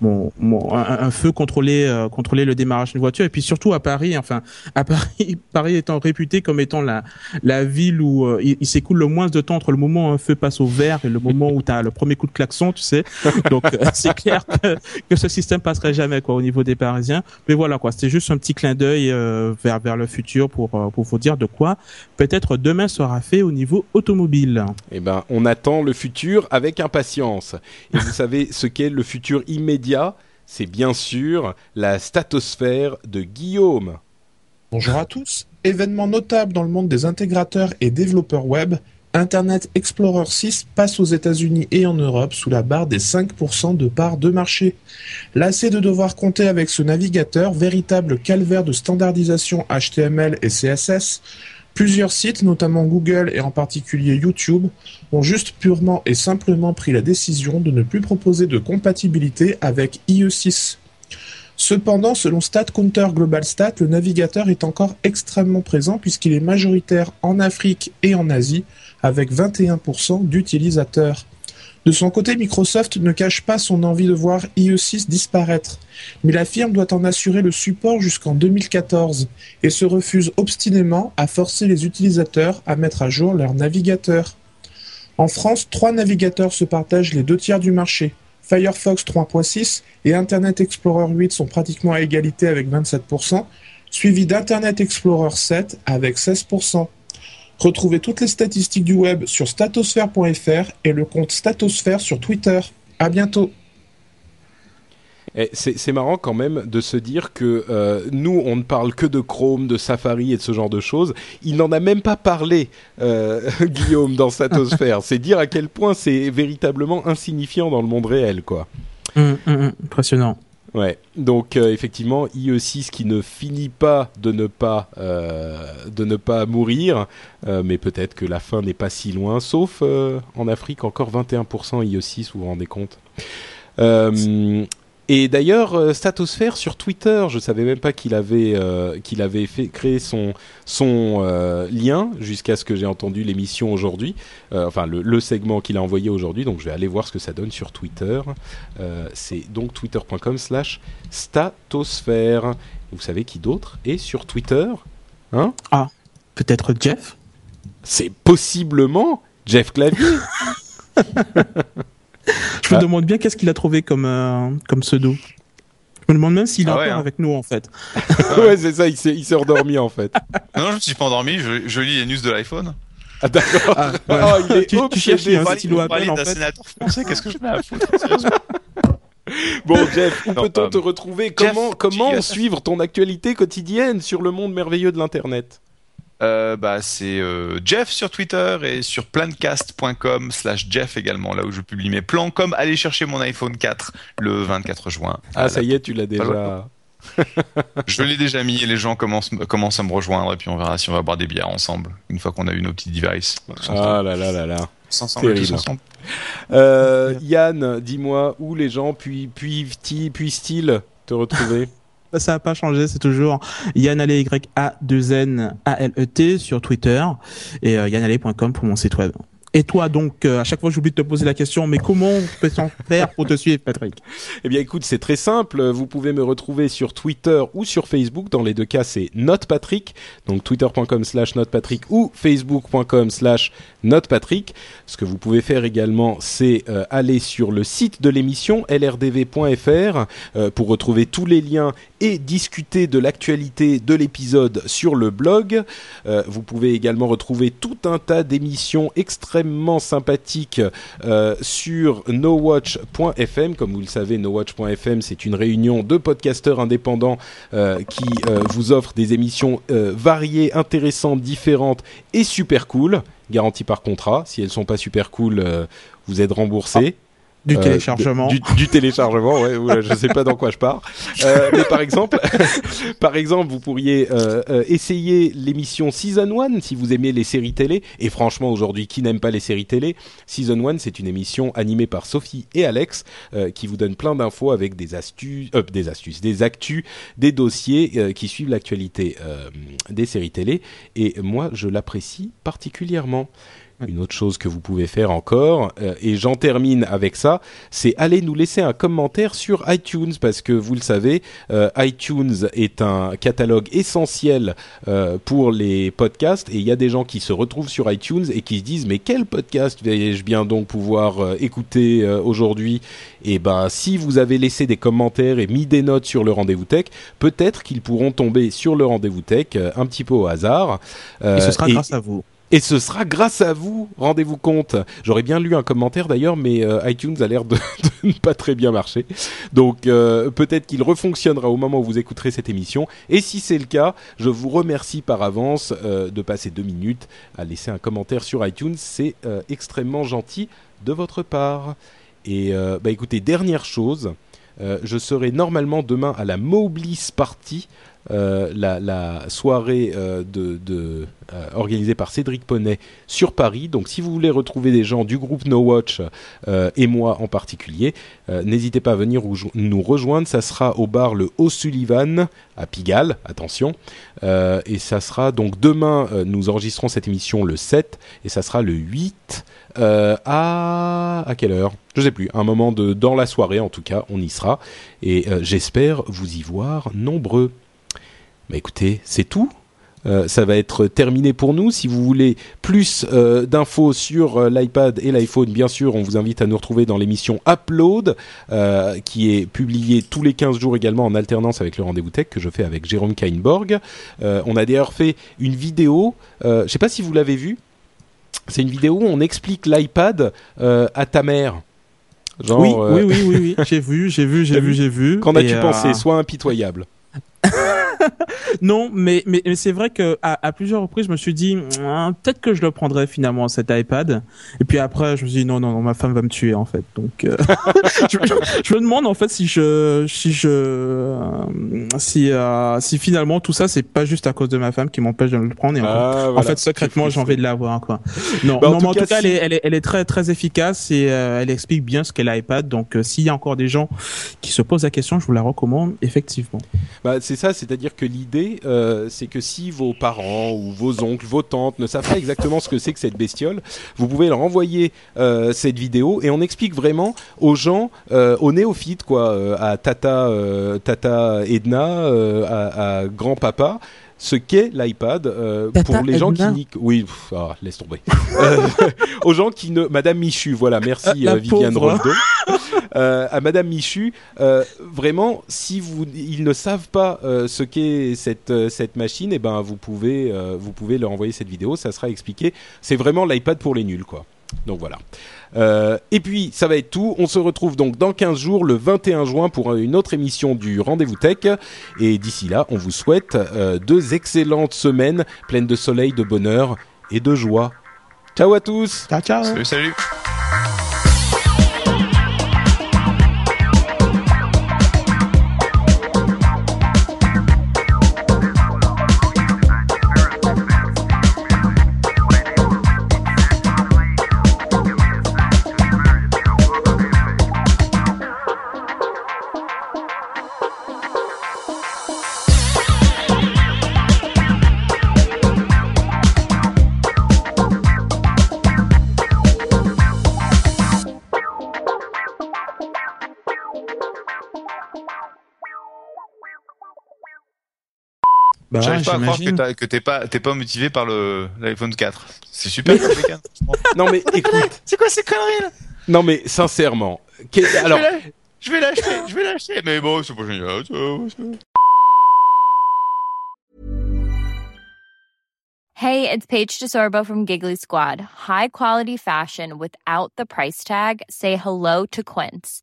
mon, un, feu contrôler contrôler le démarrage d'une voiture. Et puis surtout à Paris, enfin à Paris, Paris étant réputé comme étant la, la ville où euh, il, il s'écoule le moins de temps entre le moment où un feu passe au vert et le moment où tu as le premier coup de klaxon, tu sais. Donc euh, c'est clair que, que, ce système passerait jamais quoi au niveau des Parisiens. Mais voilà quoi, c'était juste un petit clin d'œil euh, vers vers le futur pour pour vous dire de quoi peut-être demain sera fait au niveau automobile. Eh ben, on attend le futur avec impatience. Et vous savez ce qu'est le futur immédiat? C'est bien sûr la statosphère de Guillaume. Bonjour à tous. Événement notable dans le monde des intégrateurs et développeurs web, Internet Explorer 6 passe aux États-Unis et en Europe sous la barre des 5% de part de marché. Lassé de devoir compter avec ce navigateur, véritable calvaire de standardisation HTML et CSS, Plusieurs sites, notamment Google et en particulier YouTube, ont juste purement et simplement pris la décision de ne plus proposer de compatibilité avec IE6. Cependant, selon StatCounter Global Stat, le navigateur est encore extrêmement présent puisqu'il est majoritaire en Afrique et en Asie, avec 21% d'utilisateurs. De son côté, Microsoft ne cache pas son envie de voir IE6 disparaître, mais la firme doit en assurer le support jusqu'en 2014 et se refuse obstinément à forcer les utilisateurs à mettre à jour leur navigateur. En France, trois navigateurs se partagent les deux tiers du marché. Firefox 3.6 et Internet Explorer 8 sont pratiquement à égalité avec 27%, suivi d'Internet Explorer 7 avec 16%. Retrouvez toutes les statistiques du web sur statosphère.fr et le compte Statosphère sur Twitter. À bientôt. C'est marrant quand même de se dire que euh, nous, on ne parle que de Chrome, de Safari et de ce genre de choses. Il n'en a même pas parlé, euh, Guillaume, dans Statosphère. c'est dire à quel point c'est véritablement insignifiant dans le monde réel, quoi. Mmh, mmh, impressionnant. Ouais, donc euh, effectivement, IE6 qui ne finit pas de ne pas euh, de ne pas mourir, euh, mais peut-être que la fin n'est pas si loin, sauf en Afrique encore 21% IE6, vous vous rendez compte. Et d'ailleurs, euh, Statosphère sur Twitter, je savais même pas qu'il avait euh, qu'il avait fait créé son son euh, lien jusqu'à ce que j'ai entendu l'émission aujourd'hui, enfin le, le segment qu'il a envoyé aujourd'hui. Donc je vais aller voir ce que ça donne sur Twitter. C'est donc twitter.com/slash Statosphère. Vous savez qui d'autre est sur Twitter Hein? Ah, peut-être Jeff? C'est possiblement Jeff Clavier. Je me demande bien qu'est-ce qu'il a trouvé comme, euh, comme pseudo. Je me demande même s'il est Ah encore ouais, hein. avec nous en fait. ouais, c'est ça, il s'est il s'est endormi en fait. Non, je me suis pas endormi, je, je lis les news de l'iPhone. Ah d'accord. Ah, Oh, il est tu, tu cherches un stylo à en fait. sénateur français, qu'est-ce que je mets à foutre Bon Jeff, où Non, peut-on euh, te retrouver? Jeff, Comment comment suivre ton actualité quotidienne sur le monde merveilleux de l'internet? Euh, bah, c'est euh, Jeff sur Twitter et sur plancast.com slash Jeff également, là où je publie mes plans, comme aller chercher mon iPhone 4 le 24 juin. Ah ça y est, tu l'as déjà. Je l'ai déjà mis et les gens commencent, commencent à me rejoindre et puis on verra si on va boire des bières ensemble, une fois qu'on a eu nos petits devices. Ah là là là là. Ensemble, ensemble. Euh, Yann, dis-moi où les gens puis puis puissent-ils te retrouver? Ça n'a pas changé, c'est toujours Yann Allais, Y A 2 N A L E T sur Twitter et euh, yannallais.com pour mon site web. Et toi donc, euh, à chaque fois j'oublie de te poser la question, mais comment peut-on faire pour te suivre Patrick? Eh bien, écoute, c'est très simple. Vous pouvez me retrouver sur Twitter ou sur Facebook. Dans les deux cas, c'est NotePatrick. Donc, twitter.com slash NotePatrick ou facebook.com slash NotePatrick. Ce que vous pouvez faire également, c'est euh, aller sur le site de l'émission, lrdv.fr, pour retrouver tous les liens et discuter de l'actualité de l'épisode sur le blog. Euh, vous pouvez également retrouver tout un tas d'émissions extrêmement sympathiques euh, sur nowatch.fm. Comme vous le savez, nowatch.fm, c'est une réunion de podcasteurs indépendants euh, qui vous offre des émissions variées, intéressantes, différentes et super cool. garanties par contrat. Si elles sont pas super cool, vous êtes remboursé. Du euh, téléchargement. Du, du, téléchargement, ouais, ouais, je sais pas dans quoi je pars. Euh, mais par exemple, par exemple, vous pourriez euh, euh, essayer l'émission Season 1 si vous aimez les séries télé. Et franchement, aujourd'hui, qui n'aime pas les séries télé? Season 1, c'est une émission animée par Sophie et Alex euh, qui vous donne plein d'infos avec des astuces, des astuces, des actus, des dossiers qui suivent l'actualité des séries télé. Et moi, je l'apprécie particulièrement. Une autre chose que vous pouvez faire encore, euh, et j'en termine avec ça, c'est aller nous laisser un commentaire sur iTunes parce que vous le savez, euh, iTunes est un catalogue essentiel euh, pour les podcasts et il y a des gens qui se retrouvent sur iTunes et qui se disent mais quel podcast vais-je bien donc pouvoir écouter aujourd'hui? Et eh ben si vous avez laissé des commentaires et mis des notes sur le rendez-vous tech, peut-être qu'ils pourront tomber sur le rendez-vous tech un petit peu au hasard. et ce sera grâce à vous. Et ce sera grâce à vous, rendez-vous compte. J'aurais bien lu un commentaire d'ailleurs, mais euh, iTunes a l'air de, ne pas très bien marcher. Donc euh, peut-être qu'il refonctionnera au moment où vous écouterez cette émission. Et si c'est le cas, je vous remercie par avance euh, de passer deux minutes à laisser un commentaire sur iTunes. C'est extrêmement gentil de votre part. Et bah écoutez, dernière chose. je serai normalement demain à la Mobliss Party la, la, soirée euh, de, de euh, organisée par Cédric Poney sur Paris. Donc si vous voulez retrouver des gens du groupe No Watch et moi en particulier, n'hésitez pas à venir nous rejoindre. Ça sera au bar le O'Sullivan à Pigalle, attention. et ça sera donc demain, nous enregistrons cette émission le 7 et ça sera le 8 à à quelle heure? Je sais plus. Un moment de dans la soirée en tout cas, on y sera et j'espère vous y voir nombreux. Bah écoutez, c'est tout. Euh, ça va être terminé pour nous. Si vous voulez plus euh, d'infos sur euh, l'iPad et l'iPhone, bien sûr, on vous invite à nous retrouver dans l'émission Upload, qui est publiée tous les 15 jours également en alternance avec le rendez-vous tech que je fais avec Jérôme Kainborg. on a d'ailleurs fait une vidéo, je ne sais pas si vous l'avez vue, c'est une vidéo où on explique l'iPad à ta mère. Genre, oui, oui, oui, oui, oui, j'ai vu, j'ai vu, j'ai vu, j'ai vu. Qu'en as-tu pensé? Sois impitoyable. non, mais, mais, c'est vrai que à, plusieurs reprises, je me suis dit hein, peut-être que je le prendrais finalement cet iPad. Et puis après, je me suis dit non, non, non ma femme va me tuer en fait. Donc, euh, je, me demande en fait si je, si je, euh, si, euh, si finalement tout ça c'est pas juste à cause de ma femme qui m'empêche de le prendre. Et ah, en, fait, secrètement, j'ai envie de l'avoir quoi. Non, bah, non, en mais en tout cas, elle, est, elle, est, elle, est, très très efficace et elle explique bien ce qu'est l'iPad. Donc, s'il y a encore des gens qui se posent la question, je vous la recommande effectivement. Bah, c'est ça, c'est-à-dire que l'idée, euh, c'est que si vos parents ou vos oncles, vos tantes ne savent pas exactement ce que c'est que cette bestiole, vous pouvez leur envoyer euh, cette vidéo et on explique vraiment aux gens, euh, aux néophytes, quoi, à Tata, Tata Edna, à, à grand-papa, ce qu'est l'iPad pour les gens qui oui ah, laisse tomber aux gens qui ne Madame Michu voilà merci Viviane Roldo euh, à Madame Michu, euh, vraiment, si vous, ils ne savent pas euh, ce qu'est cette cette machine, et eh ben vous pouvez vous pouvez leur envoyer cette vidéo, ça sera expliqué. C'est vraiment l'iPad pour les nuls, quoi. Donc voilà. Et puis, ça va être tout. On se retrouve donc dans 15 jours, le 21 juin, pour une autre émission du Rendez-vous Tech. Et d'ici là, on vous souhaite deux excellentes semaines pleines de soleil, de bonheur et de joie. Ciao à tous Ciao, ciao Salut, salut Bah, J'arrive pas à croire que t'es pas motivé par le l'iPhone 4. C'est super. non mais écoute. C'est quoi ces conneries là? Non mais sincèrement. Alors. Je vais l'acheter, je vais l'acheter. Mais bon, c'est pas génial. Hey, it's Paige DeSorbo from Giggly Squad. High quality fashion without the price tag. Say hello to Quince.